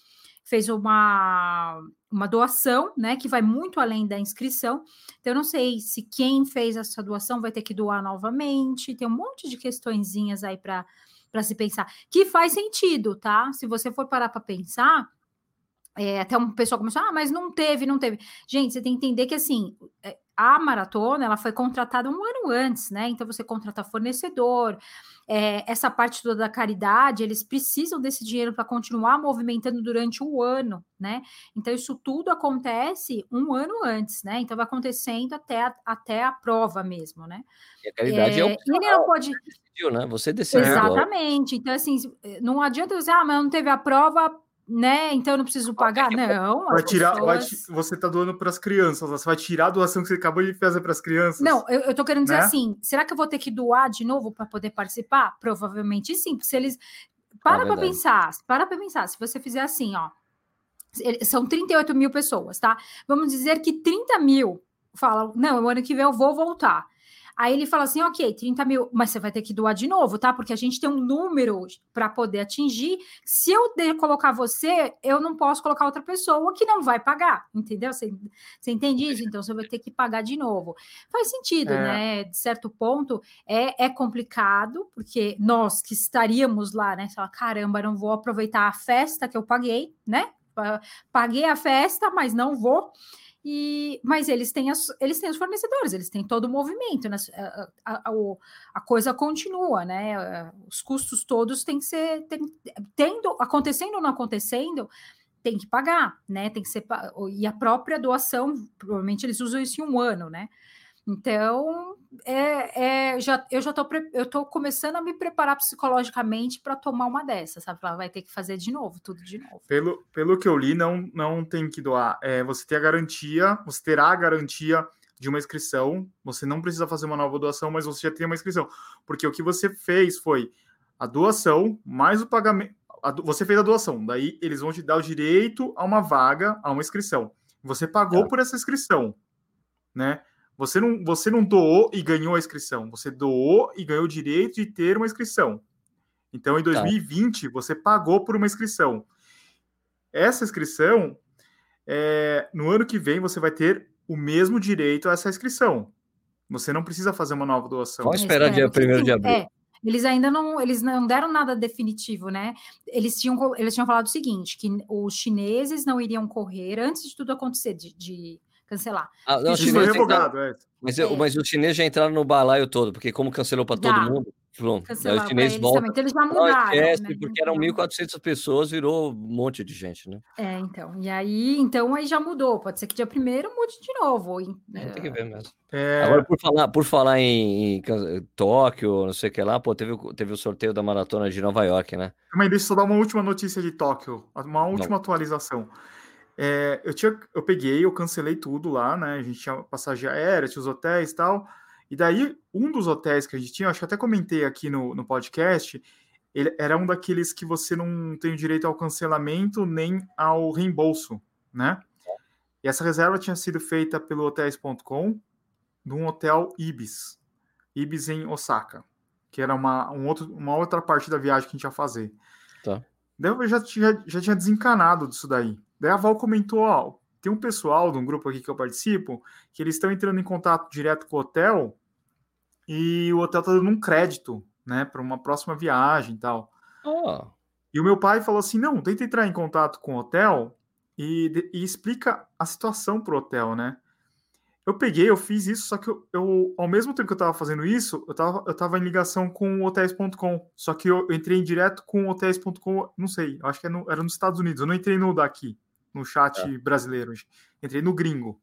fez uma, uma doação, né, que vai muito além da inscrição. Então, eu não sei se quem fez essa doação vai ter que doar novamente. Tem um monte de questõezinhas aí para se pensar, que faz sentido, tá? Se você for parar para pensar, é, até um pessoal começou, ah, mas não teve, não teve. Gente, você tem que entender que assim, é, a maratona ela foi contratada um ano antes, né? Então você contrata fornecedor, é, essa parte toda da caridade, eles precisam desse dinheiro para continuar movimentando durante o ano, né? Então isso tudo acontece um ano antes, né? Então vai acontecendo até a, até a prova mesmo, né? E a caridade é, é o ele não pode você decidiu, né? Você decidiu. Exatamente. Então assim, não adianta dizer, ah, mas não teve a prova, né? Então eu não preciso pagar. Não, vai tirar, pessoas... vai, você está doando para as crianças, você vai tirar a doação que você acabou de fazer para as crianças. Não, eu, estou querendo dizer né? assim: será que eu vou ter que doar de novo para poder participar? Provavelmente sim. Se eles. Para é para pensar, para para pensar. Se você fizer assim, ó. São 38 mil pessoas, tá? Vamos dizer que 30 mil falam, não, o ano que vem eu vou voltar. Aí ele fala assim: ok, 30 mil, mas você vai ter que doar de novo, tá? Porque a gente tem um número para poder atingir. Se eu de colocar você, eu não posso colocar outra pessoa que não vai pagar, entendeu? Você, você entende isso? Então você vai ter que pagar de novo. Faz sentido, é. né? De certo ponto, é, é complicado, porque nós que estaríamos lá, né? Fala, caramba, não vou aproveitar a festa que eu paguei, né? Paguei a festa, mas não vou. E, mas eles têm, as, eles têm os fornecedores, eles têm todo o movimento, né? a, a, a, coisa continua, né? Os custos todos têm que ser tem, tendo, acontecendo ou não acontecendo, tem que pagar, né? Tem que ser e a própria doação, provavelmente eles usam isso em um ano, né? Então, é, é, já, eu já estou eu tô começando a me preparar psicologicamente para tomar uma dessas, sabe? Ela vai ter que fazer de novo, tudo de novo. Pelo, pelo que eu li, não, não tem que doar. É, você tem a garantia, você terá a garantia de uma inscrição. Você não precisa fazer uma nova doação, mas você já tem uma inscrição. Porque o que você fez foi a doação mais o pagamento. A, você fez a doação, daí eles vão te dar o direito a uma vaga, a uma inscrição. Você pagou é. por essa inscrição, né? Você não, você não doou e ganhou a inscrição, você doou e ganhou o direito de ter uma inscrição. Então, em 2020, tá. você pagou por uma inscrição. Essa inscrição, é, no ano que vem, você vai ter o mesmo direito a essa inscrição. Você não precisa fazer uma nova doação. Vamos esperar dia 1 de abril. É, eles ainda não, eles não deram nada definitivo, né? Eles tinham, eles tinham falado o seguinte, que os chineses não iriam correr antes de tudo acontecer, de, de cancelar. Ah, não, Isso foi revogado, é. Mas, é. mas os chineses já entraram no balaio todo, porque como cancelou para todo mundo, pronto. Aí os chineses voltam. Então eles já mudaram. Esquece, né? Porque eram 1.400 pessoas, virou um monte de gente, né? É, então. E aí, então aí já mudou. Pode ser que dia primeiro mude de novo. É, tem que ver mesmo. É... Agora, por falar, por falar em, em, Tóquio, não sei o que lá, pô, teve, teve o sorteio da maratona de Nova York, né? Mas deixa eu só dar uma última notícia de Tóquio, uma última não. atualização. É, eu, tinha, eu peguei, eu cancelei tudo lá, né? A gente tinha passagem aérea, tinha os hotéis e tal. E daí, um dos hotéis que a gente tinha, acho que até comentei aqui no, no podcast, ele era um daqueles que você não tem direito ao cancelamento nem ao reembolso, né? E essa reserva tinha sido feita pelo Hotels.com de um hotel Ibis, Ibis em Osaka, que era uma, um outro, uma outra parte da viagem que a gente ia fazer. Tá. Daí eu já, já, já tinha desencanado disso daí. Daí a Val comentou, ó, tem um pessoal de um grupo aqui que eu participo, que eles estão entrando em contato direto com o hotel e o hotel está dando um crédito, né, para uma próxima viagem e tal. Oh. E o meu pai falou assim, não, tenta entrar em contato com o hotel e, e explica a situação pro hotel, né? Eu peguei, eu fiz isso, só que eu, eu ao mesmo tempo que eu estava fazendo isso, eu estava eu tava em ligação com o hotéis.com. Só que eu, eu entrei em direto com o hotéis.com, não sei, acho que era, é no, era nos Estados Unidos, eu não entrei no daqui no chat é. brasileiro. Entrei no gringo.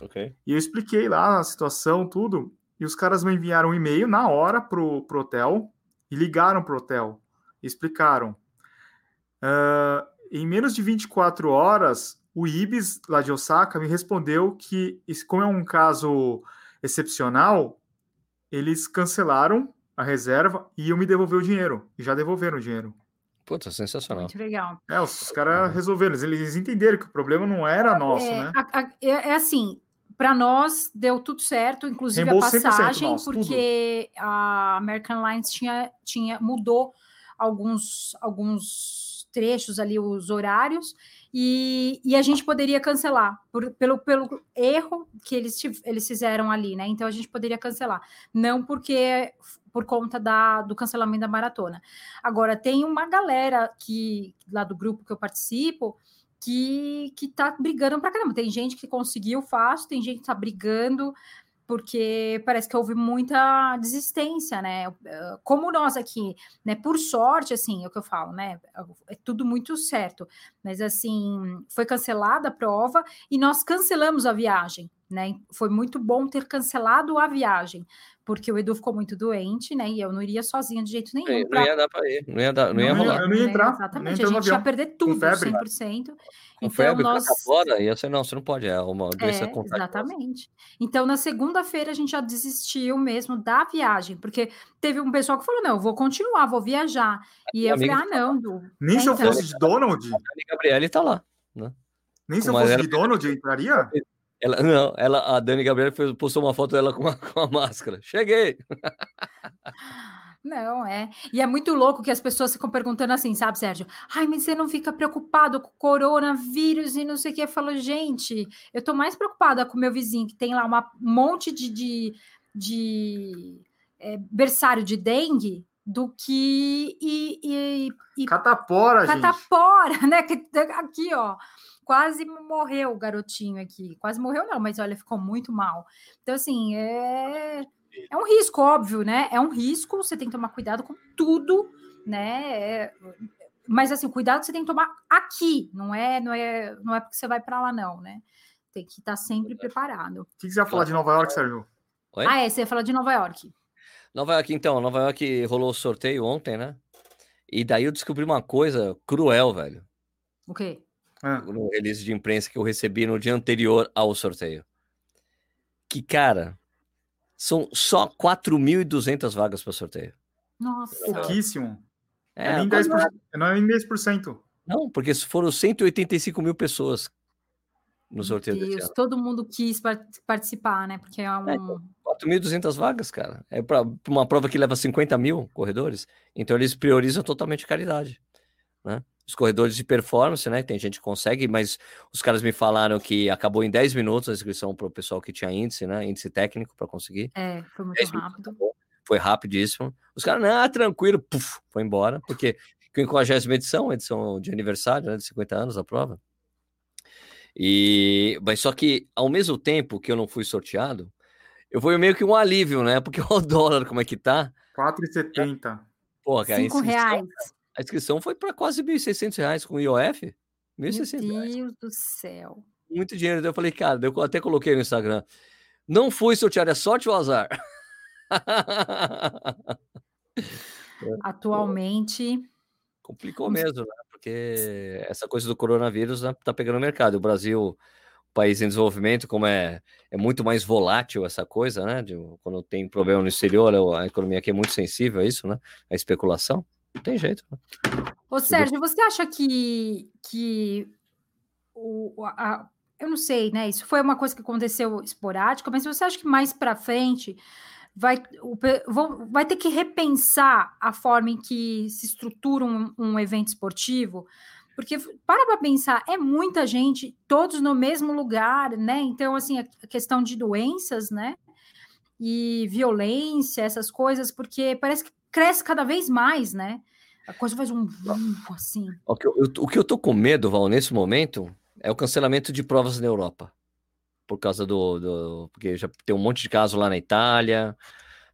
Okay. E eu expliquei lá a situação, tudo. E os caras me enviaram um e-mail na hora pro, pro hotel e ligaram pro hotel. Explicaram. Uh, em menos de 24 horas, o Ibis, lá de Osaka, me respondeu que, como é um caso excepcional, eles cancelaram a reserva e iam me devolver o dinheiro. E já devolveram o dinheiro. Puta, sensacional. Muito legal. É, os caras resolveram, eles entenderam que o problema não era nosso, é, né? A, a, é, é assim, para nós deu tudo certo, inclusive Reembolso a passagem, nosso, porque tudo. a American Airlines tinha, tinha mudou alguns alguns trechos ali os horários e, e a gente poderia cancelar por, pelo, pelo erro que eles, eles fizeram ali, né? Então a gente poderia cancelar, não porque por conta da, do cancelamento da maratona. Agora, tem uma galera que, lá do grupo que eu participo, que, que tá brigando pra caramba. Tem gente que conseguiu fácil, tem gente que tá brigando, porque parece que houve muita desistência, né? Como nós aqui, né? Por sorte, assim, é o que eu falo, né? É tudo muito certo, mas assim, foi cancelada a prova e nós cancelamos a viagem, né? Foi muito bom ter cancelado a viagem, porque o Edu ficou muito doente, né? E eu não iria sozinha de jeito nenhum. Não, pra... não ia dar para ir, não ia, dar, não, não ia rolar. Eu não ia entrar. Exatamente, a gente ia perder tudo, 100%. Com então, febre, nós... fora, ia ser, não, você não pode, é uma doença é, Exatamente. Então, na segunda-feira, a gente já desistiu mesmo da viagem, porque teve um pessoal que falou: não, eu vou continuar, vou viajar. E eu falei: ah, não, Du. Nem é, se eu então... fosse de Donald. A Gabriele tá lá, né? Nem se eu fosse de Donald, eu entraria? Ela, não, ela, a Dani Gabriela postou uma foto dela com a, <laughs> com a máscara. Cheguei! Não, é. E é muito louco que as pessoas ficam perguntando assim, sabe, Sérgio? Ai, mas você não fica preocupado com o coronavírus e não sei o que. Eu falo, gente, eu tô mais preocupada com o meu vizinho, que tem lá uma, um monte de, de, de é, berçário de dengue, do que. E, e, e catapora, catapora, gente. <laughs> né? Aqui, ó. Quase morreu o garotinho aqui. Quase morreu, não, mas olha, ficou muito mal. Então, assim, é é um risco, óbvio, né? É um risco, você tem que tomar cuidado com tudo, né? É, mas assim, cuidado você tem que tomar aqui, não é, não é, não é porque você vai para lá não, né? Tem que estar sempre preparado. O que você ia falar de Nova York, Sérgio? Oi? Ah, é, você ia falar de Nova York. Nova York, então, Nova York rolou o sorteio ontem, né? E daí eu descobri uma coisa cruel, velho. O quê? No release de imprensa que eu recebi no dia anterior ao sorteio. Que, cara, são só 4.200 vagas para sorteio. Nossa. Pouquíssimo. É, é nem 10%, não é nem 10%. Não, porque foram 185 mil pessoas no sorteio Deus, desse ano. Todo mundo quis participar, né? Porque é um. É, 4.200 vagas, cara. É para uma prova que leva 50 mil corredores. Então eles priorizam totalmente caridade. Né? Os corredores de performance, né? Tem gente que consegue, mas os caras me falaram que acabou em 10 minutos a inscrição para o pessoal que tinha índice, né? Índice técnico para conseguir. É, foi muito rápido. foi rapidíssimo. Os caras, não, tranquilo, puf, foi embora, porque que em 50 edição, edição de aniversário, né? De 50 anos da prova. E, mas só que ao mesmo tempo que eu não fui sorteado, eu fui meio que um alívio, né? Porque <laughs> o dólar, como é que tá? 4,70. Pô, cara, 5 reais. A inscrição foi para quase R$ 1.600 com o IOF. 1.600 Meu Deus do céu. Muito dinheiro. Daí eu falei, cara, eu até coloquei no Instagram. Não fui sorteado, é sorte ou azar? <laughs> Atualmente. Complicou mesmo, né? Porque essa coisa do coronavírus né, tá pegando o mercado. O Brasil, país em desenvolvimento, como é, é muito mais volátil essa coisa, né? De, quando tem problema no exterior, a economia aqui é muito sensível a isso, né? A especulação. Não tem jeito. Ô, Sérgio, você acha que, que o, a, eu não sei, né? Isso foi uma coisa que aconteceu esporádica, mas você acha que mais para frente vai, o, vai ter que repensar a forma em que se estrutura um, um evento esportivo? Porque para para pensar, é muita gente, todos no mesmo lugar, né? Então, assim, a questão de doenças, né? E violência, essas coisas, porque parece que cresce cada vez mais, né? A coisa faz um assim. O que eu, o que eu tô com medo, Val, nesse momento, é o cancelamento de provas na Europa. Por causa do, do. Porque já tem um monte de casos lá na Itália,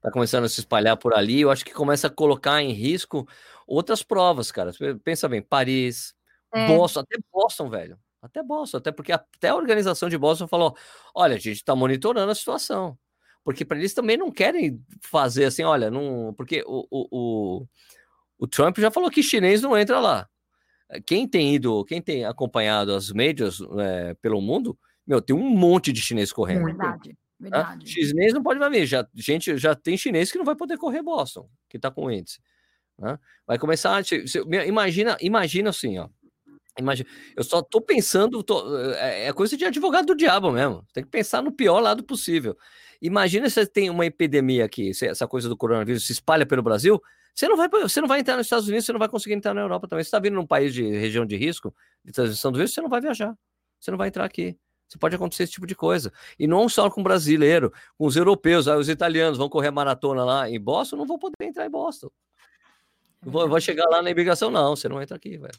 tá começando a se espalhar por ali. Eu acho que começa a colocar em risco outras provas, cara. Pensa bem, Paris, é. Boston, até Boston, velho. Até Boston, até porque até a organização de Boston falou: olha, a gente está monitorando a situação porque para eles também não querem fazer assim, olha, não, porque o, o, o, o, Trump já falou que chinês não entra lá. Quem tem ido, quem tem acompanhado as médias é, pelo mundo, meu, tem um monte de chinês correndo. Verdade, verdade. Chinês não pode mais ver, já, gente, já tem chinês que não vai poder correr Boston, que está com índice. Né? Vai começar, imagina, imagina assim, ó, Imagina, eu só tô pensando, tô, é, é coisa de advogado do diabo mesmo. Tem que pensar no pior lado possível. Imagina se tem uma epidemia aqui, se essa coisa do coronavírus se espalha pelo Brasil, você não vai, você não vai entrar nos Estados Unidos, você não vai conseguir entrar na Europa também. Você está vindo num país de região de risco de transmissão do vírus, você não vai viajar, você não vai entrar aqui. Você pode acontecer esse tipo de coisa. E não só com brasileiro, com os europeus, os italianos vão correr maratona lá em Boston, não vão poder entrar em Boston. Vou, vou chegar lá na imigração, não, você não entra aqui, velho.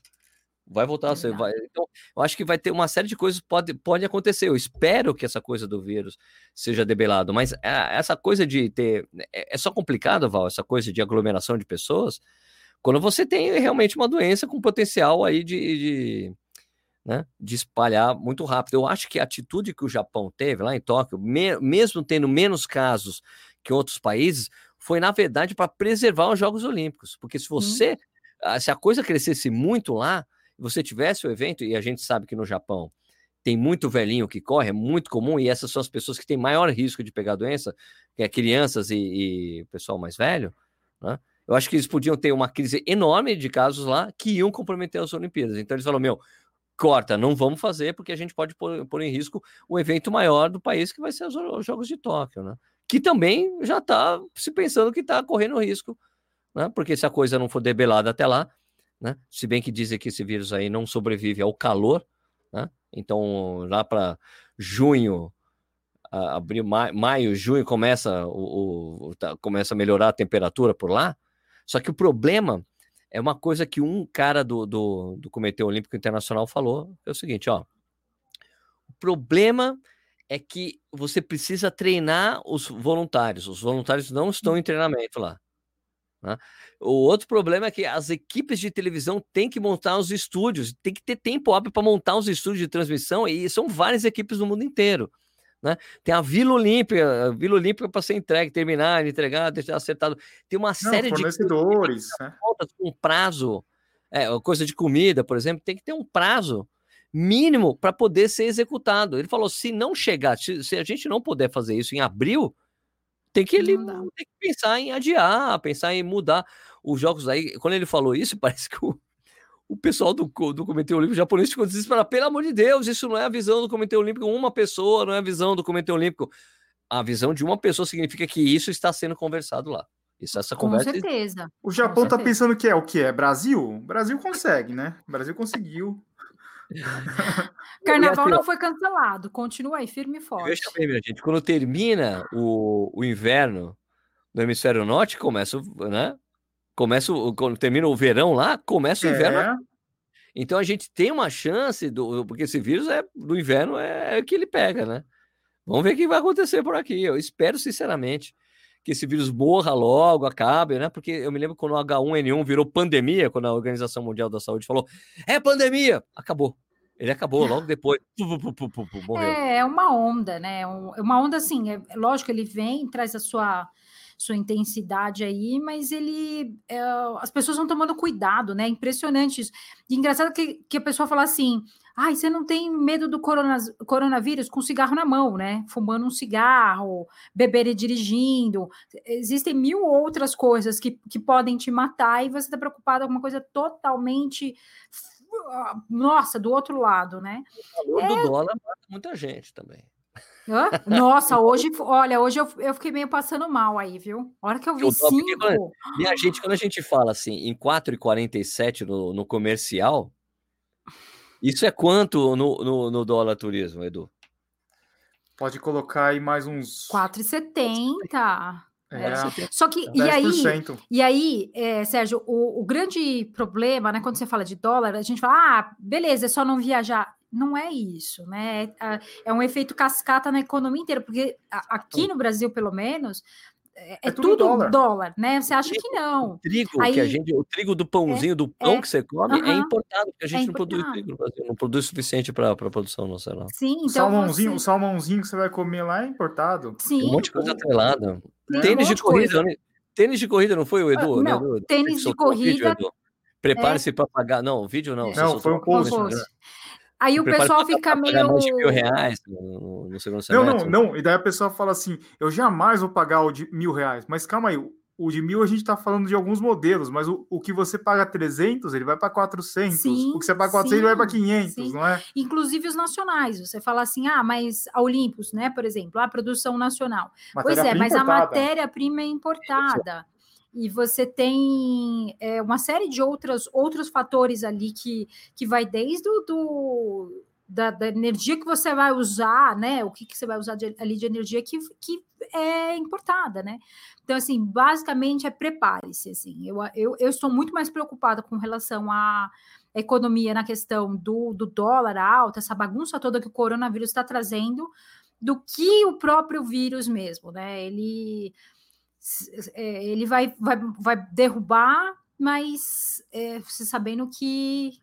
Vai voltar, é você vai. Então, eu acho que vai ter uma série de coisas pode pode acontecer. Eu espero que essa coisa do vírus seja debelado, mas essa coisa de ter é, é só complicado, Val, essa coisa de aglomeração de pessoas, quando você tem realmente uma doença com potencial aí de, de, né, de espalhar muito rápido. Eu acho que a atitude que o Japão teve lá em Tóquio, me, mesmo tendo menos casos que outros países, foi na verdade para preservar os Jogos Olímpicos, porque se você hum. se a coisa crescesse muito lá você tivesse o evento, e a gente sabe que no Japão tem muito velhinho que corre, é muito comum, e essas são as pessoas que têm maior risco de pegar doença, que é crianças e, e pessoal mais velho, né? Eu acho que eles podiam ter uma crise enorme de casos lá que iam comprometer as Olimpíadas. Então eles falaram, meu, corta, não vamos fazer, porque a gente pode pôr, pôr em risco o evento maior do país, que vai ser os, os Jogos de Tóquio, né? Que também já está se pensando que está correndo risco, né? Porque se a coisa não for debelada até lá, né? Se bem que dizem que esse vírus aí não sobrevive ao calor, né? Então, lá para junho, abril, maio, junho começa o, o tá, começa a melhorar a temperatura por lá. Só que o problema é uma coisa que um cara do, do, do Comitê Olímpico Internacional falou, é o seguinte, ó. O problema é que você precisa treinar os voluntários. Os voluntários não estão em treinamento lá. Né? O outro problema é que as equipes de televisão têm que montar os estúdios, tem que ter tempo hábil para montar os estúdios de transmissão, e são várias equipes no mundo inteiro. Né? Tem a Vila Olímpica, a Vila Olímpica para ser entregue, terminar, entregar, deixar acertado. Tem uma Não, série de fornecedores, né? um prazo, é, coisa de comida, por exemplo, tem que ter um prazo mínimo para poder ser executado. Ele falou: se não chegar, se, se, a gente não puder fazer isso em abril, tem que ele tem que pensar em adiar, pensar em mudar os jogos aí. Quando ele falou isso, <laughs> parece que o, o pessoal do, do Comitê Olímpico japonês ficou desesperado. Pelo amor de Deus, isso não é a visão do Comitê Olímpico. Uma pessoa não é a visão do Comitê Olímpico. A visão de uma pessoa significa que isso está sendo conversado lá. Isso, essa Com conversa. certeza. O Japão está pensando que é o que é? Brasil? O Brasil consegue, né? O Brasil conseguiu. <laughs> Carnaval assim, não foi cancelado, continua aí, firme e forte. Veja bem, minha gente, quando termina o, o inverno no hemisfério norte, começa, né? Começa, quando termina o verão lá, começa o é. inverno. Então a gente tem uma chance, do, porque esse vírus é do inverno é, é que ele pega, né? Vamos ver o que vai acontecer por aqui. Eu espero, sinceramente, que esse vírus morra logo, acabe, né? Porque eu me lembro quando o H1N1 virou pandemia, quando a Organização Mundial da Saúde falou: é pandemia! Acabou. Ele acabou logo depois. morreu. É, é uma onda, né? É, é uma onda assim, é, lógico, ele vem, traz a sua sua intensidade aí, mas ele é, as pessoas vão tomando cuidado, né? Impressionante isso. E engraçado que, que a pessoa fala assim: ai, você não tem medo do corona, coronavírus com cigarro na mão, né? Fumando um cigarro, beber e dirigindo. Existem mil outras coisas que, que podem te matar e você está preocupado com uma coisa totalmente nossa, do outro lado, né? O valor é... do dólar mata muita gente também. Hã? Nossa, hoje, olha, hoje eu, eu fiquei meio passando mal aí, viu? A hora que eu vi eu cinco... Quando, minha gente, quando a gente fala assim, em 4,47 no, no comercial, isso é quanto no, no, no dólar turismo, Edu? Pode colocar aí mais uns... 4,70. É, é. Só que, 10%. e aí, e aí é, Sérgio, o, o, grande problema, né, quando você fala de dólar, a gente fala, ah, beleza, é só não viajar. Não é isso, né? É, é um efeito cascata na economia inteira, porque aqui no Brasil, pelo menos, é, é, tudo, tudo dólar. dólar. né? Você acha que não? O trigo, Aí, que a gente, o trigo do pãozinho, é, do pão é, que você come, uh -huh, é importado, porque a gente não produz trigo no Brasil, não produz suficiente para a produção nacional. Sim, então. Salmãozinho, você... O salmãozinho que você vai comer lá é importado. Sim. Tem um monte de coisa atrelada. Tênis um de corrida. Coisa. Tênis de corrida, não foi o Edu? Uh, não, Edu? tênis de corrida. Prepare-se para pagar. Não, vídeo não. Não, foi um post. Aí o pessoal fica meio. Mais de mil reais no, no segundo semestre. Não, não, não. E daí a pessoa fala assim: eu jamais vou pagar o de mil reais. Mas calma aí, o de mil a gente está falando de alguns modelos, mas o, o que você paga 300, ele vai para 400. Sim, o que você paga 400, sim, ele vai para 500, sim. não é? Inclusive os nacionais. Você fala assim, ah, mas a Olympus, né, por exemplo, a produção nacional. Pois é, mas importada. a matéria-prima é importada e você tem é, uma série de outras, outros fatores ali que, que vai desde o do, da, da, energia que você vai usar, né? O que, que você vai usar de, ali de energia que, que é importada, né? Então, assim, basicamente é prepare-se, assim. Eu, eu, eu estou muito mais preocupada com relação a economia na questão do, do dólar alto, essa bagunça toda que o coronavírus está trazendo, do que o próprio vírus mesmo, né? Ele, é, ele vai, vai, vai derrubar, mas é, você sabendo que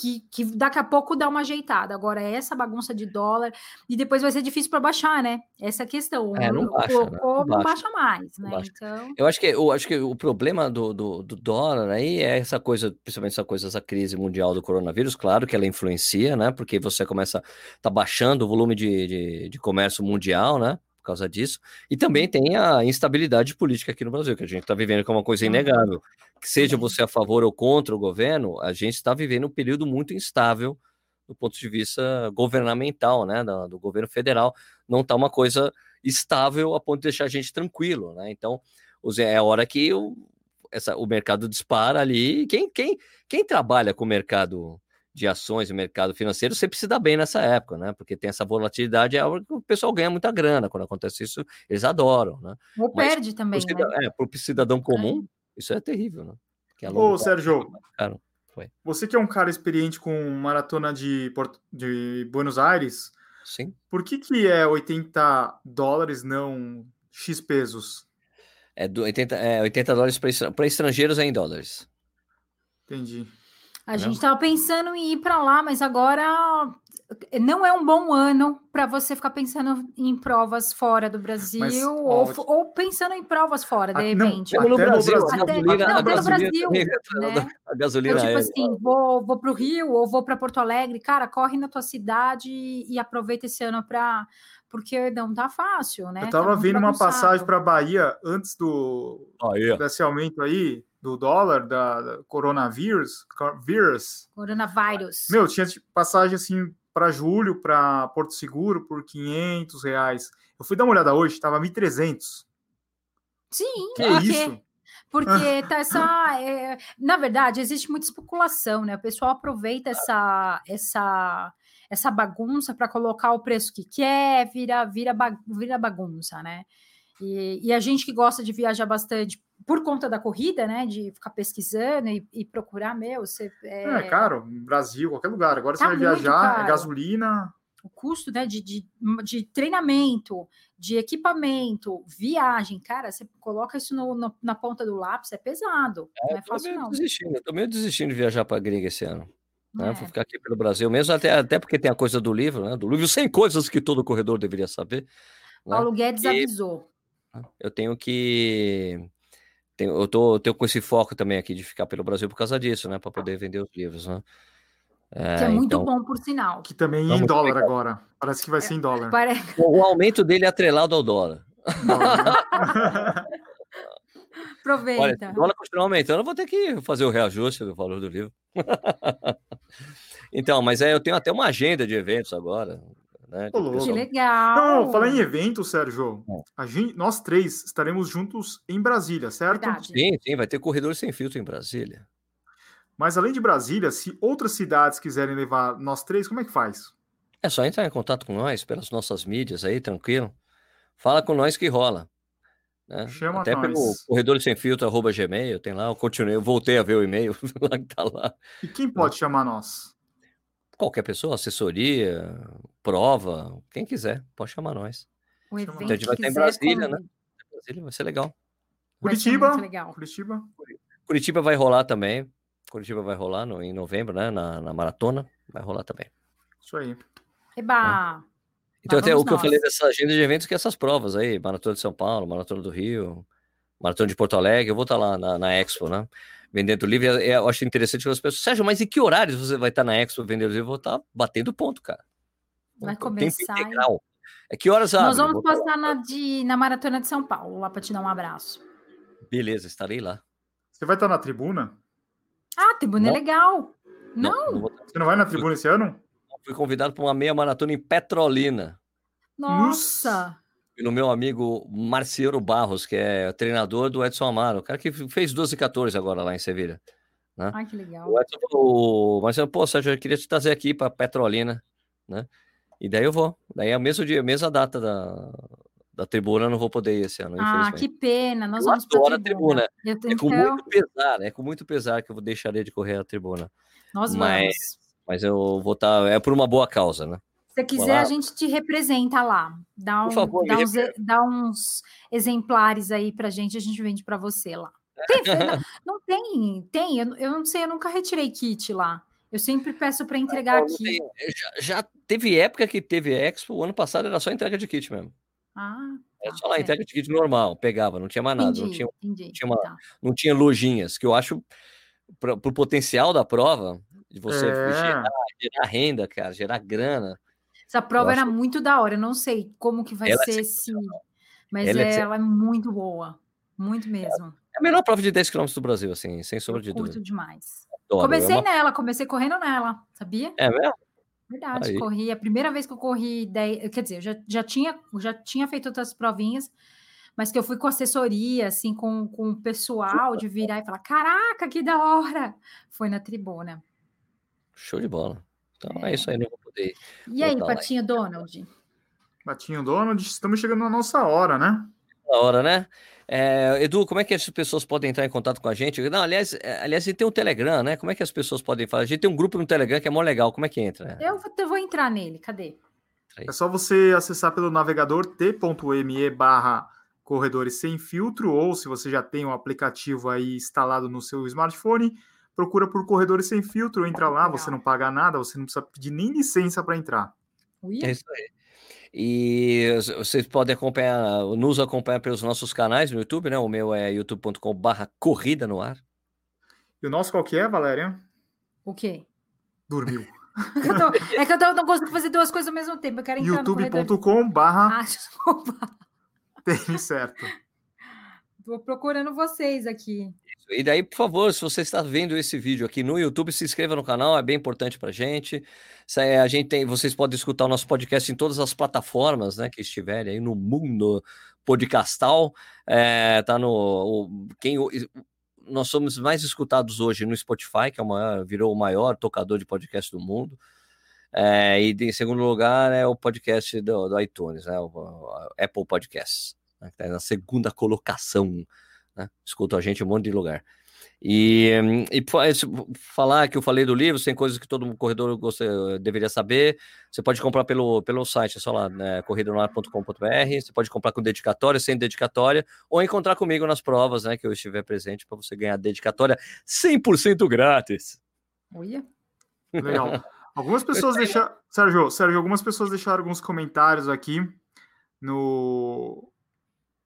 que, que, daqui a pouco dá uma ajeitada. Agora, essa bagunça de dólar, e depois vai ser difícil para baixar, né? Essa é a questão. É, não, baixa, o, né? não, não, baixa, mais, né? Baixa. Então... Eu acho que eu acho que o problema do, do, do, dólar aí é essa coisa, principalmente essa coisa, essa crise mundial do coronavírus, claro que ela influencia, né? Porque você começa tá baixando o volume de, de, de comércio mundial, né? Por causa disso. E também tem a instabilidade política aqui no Brasil, que a gente está vivendo, que é uma coisa inegável que seja você a favor ou contra o governo, a gente está vivendo um período muito instável do ponto de vista governamental, né, do, do governo federal, não está uma coisa estável a ponto de deixar a gente tranquilo, né? Então, é a hora que o, essa, o mercado dispara ali. Quem, quem, quem trabalha com o mercado de ações e mercado financeiro sempre se dá bem nessa época, né? Porque tem essa volatilidade, é a hora que o pessoal ganha muita grana. Quando acontece isso, eles adoram, né? Ou Mas, perde também, cidadão, né? É, para o cidadão comum, isso é terrível, né? É Ô, Sérgio, você que é um cara experiente com maratona de, de Buenos Aires, Sim. por que, que é 80 dólares, não X pesos? É, do 80, é 80 dólares para estrangeiros é em dólares. Entendi. A não? gente estava pensando em ir para lá, mas agora não é um bom ano para você ficar pensando em provas fora do Brasil Mas, ou, ou, pensando em provas fora, de repente. Não, no Brasil, até, a gasolina, não, a no Brasil, né? A gasolina eu, tipo é... assim, vou, vou para o Rio ou vou para Porto Alegre, cara, corre na tua cidade e aproveita esse ano para porque não tá fácil, né? Eu tava tá vendo uma passagem para Bahia antes do Bahia. desse aumento aí do dólar, da, da coronavírus, vírus. Coronavírus. Meu, tinha passagem assim para julho, para Porto Seguro, por 500 reais. Eu fui dar uma olhada hoje, estava 1.300. Sim, que é isso? Porque <laughs> tá essa. É, na verdade, existe muita especulação, né? O pessoal aproveita essa, essa, essa bagunça para colocar o preço que quer, vira, vira, vira bagunça, né? E, e, a gente que gosta de viajar bastante por conta da corrida, né? De ficar pesquisando e, e procurar, meu, você. É... é caro, Brasil, qualquer lugar. Agora tá você vai viajar, é gasolina. O custo né, de, de, de, treinamento, de equipamento, viagem, cara, você coloca isso no, no, na ponta do lápis, é pesado. É, não é fácil, não. Desistindo, eu tô meio desistindo de viajar para gringa esse ano. Né? É. Vou ficar aqui pelo Brasil mesmo, até, até porque tem a coisa do livro, né? Do livro sem coisas que todo corredor deveria saber. Né? Paulo Guedes e... avisou. Eu tenho que tenho, eu tô, tenho com esse foco também aqui de ficar pelo Brasil por causa disso, né? Para poder vender os livros, né? É, que é muito então, bom, por sinal. Que também é em dólar pegar. agora. Parece que vai ser em dólar. O, <laughs> o aumento dele é atrelado ao dólar. <laughs> Aproveita. Olha, se o dólar continuar aumentando, eu vou ter que fazer o reajuste do valor do livro. <laughs> então, mas é, eu tenho até uma agenda de eventos agora. Né, que legal! Não, falar em evento, Sérgio, é. a gente, nós três estaremos juntos em Brasília, certo? Verdade. Sim, sim, vai ter corredor sem filtro em Brasília. Mas além de Brasília, se outras cidades quiserem levar nós três, como é que faz? É só entrar em contato com nós pelas nossas mídias aí, tranquilo. Fala com nós que rola. Né? Chama Até nós. pelo corredor sem filtro, arroba gmail, tem lá, eu continuei, eu voltei a ver o e-mail <laughs> lá que tá lá. E quem pode é. chamar nós? Qualquer pessoa, assessoria, prova, quem quiser, pode chamar nós. O evento então a gente vai estar em Brasília, né? Brasília vai ser legal. Curitiba. Legal. Curitiba. Curitiba vai rolar também. Curitiba vai rolar no, em novembro, né? Na, na maratona. Vai rolar também. Isso aí. Eba! É. Então, até o que nós. eu falei dessa agenda de eventos, que é essas provas aí, Maratona de São Paulo, Maratona do Rio, Maratona de Porto Alegre, eu vou estar lá na, na Expo, né? Vendendo livro. Eu acho interessante que as pessoas, Sérgio, mas em que horários você vai estar na Expo vendendo livro? Eu vou estar batendo ponto, cara. Vai começar. Tempo integral. É que horas Nós vamos passar na, de, na Maratona de São Paulo, lá para te dar um abraço. Beleza, estarei lá. Você vai estar na tribuna? Ah, tribuna é não. é legal. Não. não, não você não vai na tribuna esse ano? Fui convidado para uma meia maratona em Petrolina. Nossa! Pelo meu amigo Marciano Barros, que é treinador do Edson Amaro, o cara que fez 12 e 14 agora lá em Sevilha. Né? Ai, que legal. O Edson falou, Marcelo, pô, Sérgio, eu queria te trazer aqui para Petrolina, né? E daí eu vou. Daí é o mesmo dia, a mesma data da, da tribuna, eu não vou poder ir esse ano. Ah, que pena. Nós eu vamos para a tribuna. É com muito pesar, é com muito pesar que eu deixaria de correr a tribuna. Nós Mas- vamos. Mas eu vou estar. é por uma boa causa, né? Se quiser, lá. a gente te representa lá. Dá, um, Por favor, dá, uns, dá uns exemplares aí pra gente, a gente vende pra você lá. Tem, não, <laughs> não tem, tem. Eu, eu não sei, eu nunca retirei kit lá. Eu sempre peço para entregar Não, não aqui. tem- já, já teve época que teve Expo, o ano passado era só entrega de kit mesmo. Ah, Era tá, só lá, certo. entrega de kit normal, pegava, não tinha mais nada, não Entendi, tinha, entendi. tinha uma- tá. não tinha lojinhas, que eu acho, para o potencial da prova, de você É. gerar, gerar renda, cara, gerar grana. Essa prova era muito da hora. Eu não sei como que vai é ser esse. Mas Ela é é- ela é muito boa. Muito mesmo. É a melhor prova de 10 km do Brasil, assim, sem sombra de Eu curto dúvida. demais. Adoro, é comecei uma- nela, comecei correndo nela, sabia? É mesmo? Verdade, Aí. corri. A primeira vez que eu corri 10, quer dizer, eu já, já, tinha, já tinha feito outras provinhas, mas que eu fui com assessoria, assim, com, com o pessoal de virar e falar: caraca, que da hora! Foi na tribuna. Show de bola. Então é, É. isso aí, não vou poder. E aí. Patinho Donald? Batinho Donald, estamos chegando na nossa hora, né? Hora, né? É, Edu, como é que as pessoas podem entrar em contato com a gente? Não, aliás, é, aliás, a gente tem um Telegram, né? Como é que as pessoas podem falar? A gente tem um grupo no Telegram que é mó legal. Como é que entra? Eu vou, eu vou entrar nele, cadê? É só você acessar pelo navegador t.me barra corredores sem filtro, ou se você já tem o aplicativo aí instalado no seu smartphone, procura por corredores sem filtro, entra lá, você não paga nada, você não precisa pedir nem licença para entrar. É isso aí. E vocês podem acompanhar, nos acompanhar pelos nossos canais no YouTube, né? O meu é youtube.com/barra corrida no ar. E o nosso qual que é, Valéria? O quê? Dormiu. <laughs> Eu tô- é que eu tô- não consigo fazer duas coisas ao mesmo tempo. Eu quero entrar no corredor. youtube.com barra Ah, desculpa. tênis certo. Tô procurando vocês aqui. E daí, por favor, se você está vendo esse vídeo aqui no YouTube, se inscreva no canal, é bem importante para gente. A gente tem, vocês podem escutar o nosso podcast em todas as plataformas, né, que estiverem aí no mundo podcastal. É, tá no o- quem nós somos mais escutados hoje no Spotify, que é virou o maior tocador de podcast do mundo. É, e em segundo lugar é o podcast do, do iTunes, né, o, o Apple Podcasts, né, que está na segunda colocação né? Escuta a gente em um monte de lugar. E, e falar que eu falei do livro, tem coisas que todo corredor gosta- deveria saber. Você pode comprar pelo, pelo site, é só lá, né. Você pode comprar com dedicatória, sem dedicatória, ou encontrar comigo nas provas, né, que eu estiver presente, para você ganhar dedicatória 100% grátis. Olha. Legal. Algumas pessoas deixaram. Sérgio, Sérgio, algumas pessoas deixaram alguns comentários aqui no,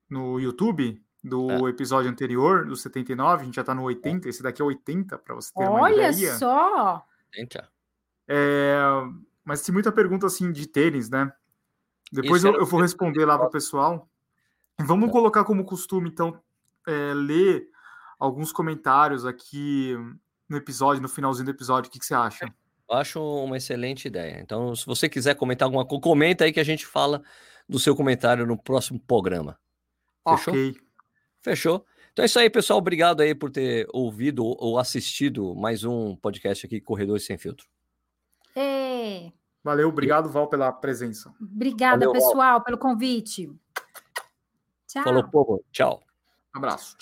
no YouTube do episódio anterior, do 79. A gente já tá no 80. Esse daqui é 80, para você ter uma Olha ideia. só. Gente, É, mas tem muita pergunta assim de tênis, né? Depois eu, eu vou responder lá para o pessoal. Vamos Tá. colocar como costume, então, é, ler alguns comentários aqui no episódio, no finalzinho do episódio. O que, que você acha? eu acho uma excelente ideia. Então, se você quiser comentar alguma coisa, comenta aí que a gente fala do seu comentário no próximo programa. Fechou? Ok. Fechou? Então é isso aí, pessoal. Obrigado aí por ter ouvido ou assistido mais um podcast aqui, Corredores Sem Filtro. É. Valeu, obrigado, Val, pela presença. Obrigada, Valeu, Val. pessoal, pelo convite. Tchau. Falou, povo. Tchau. Abraço.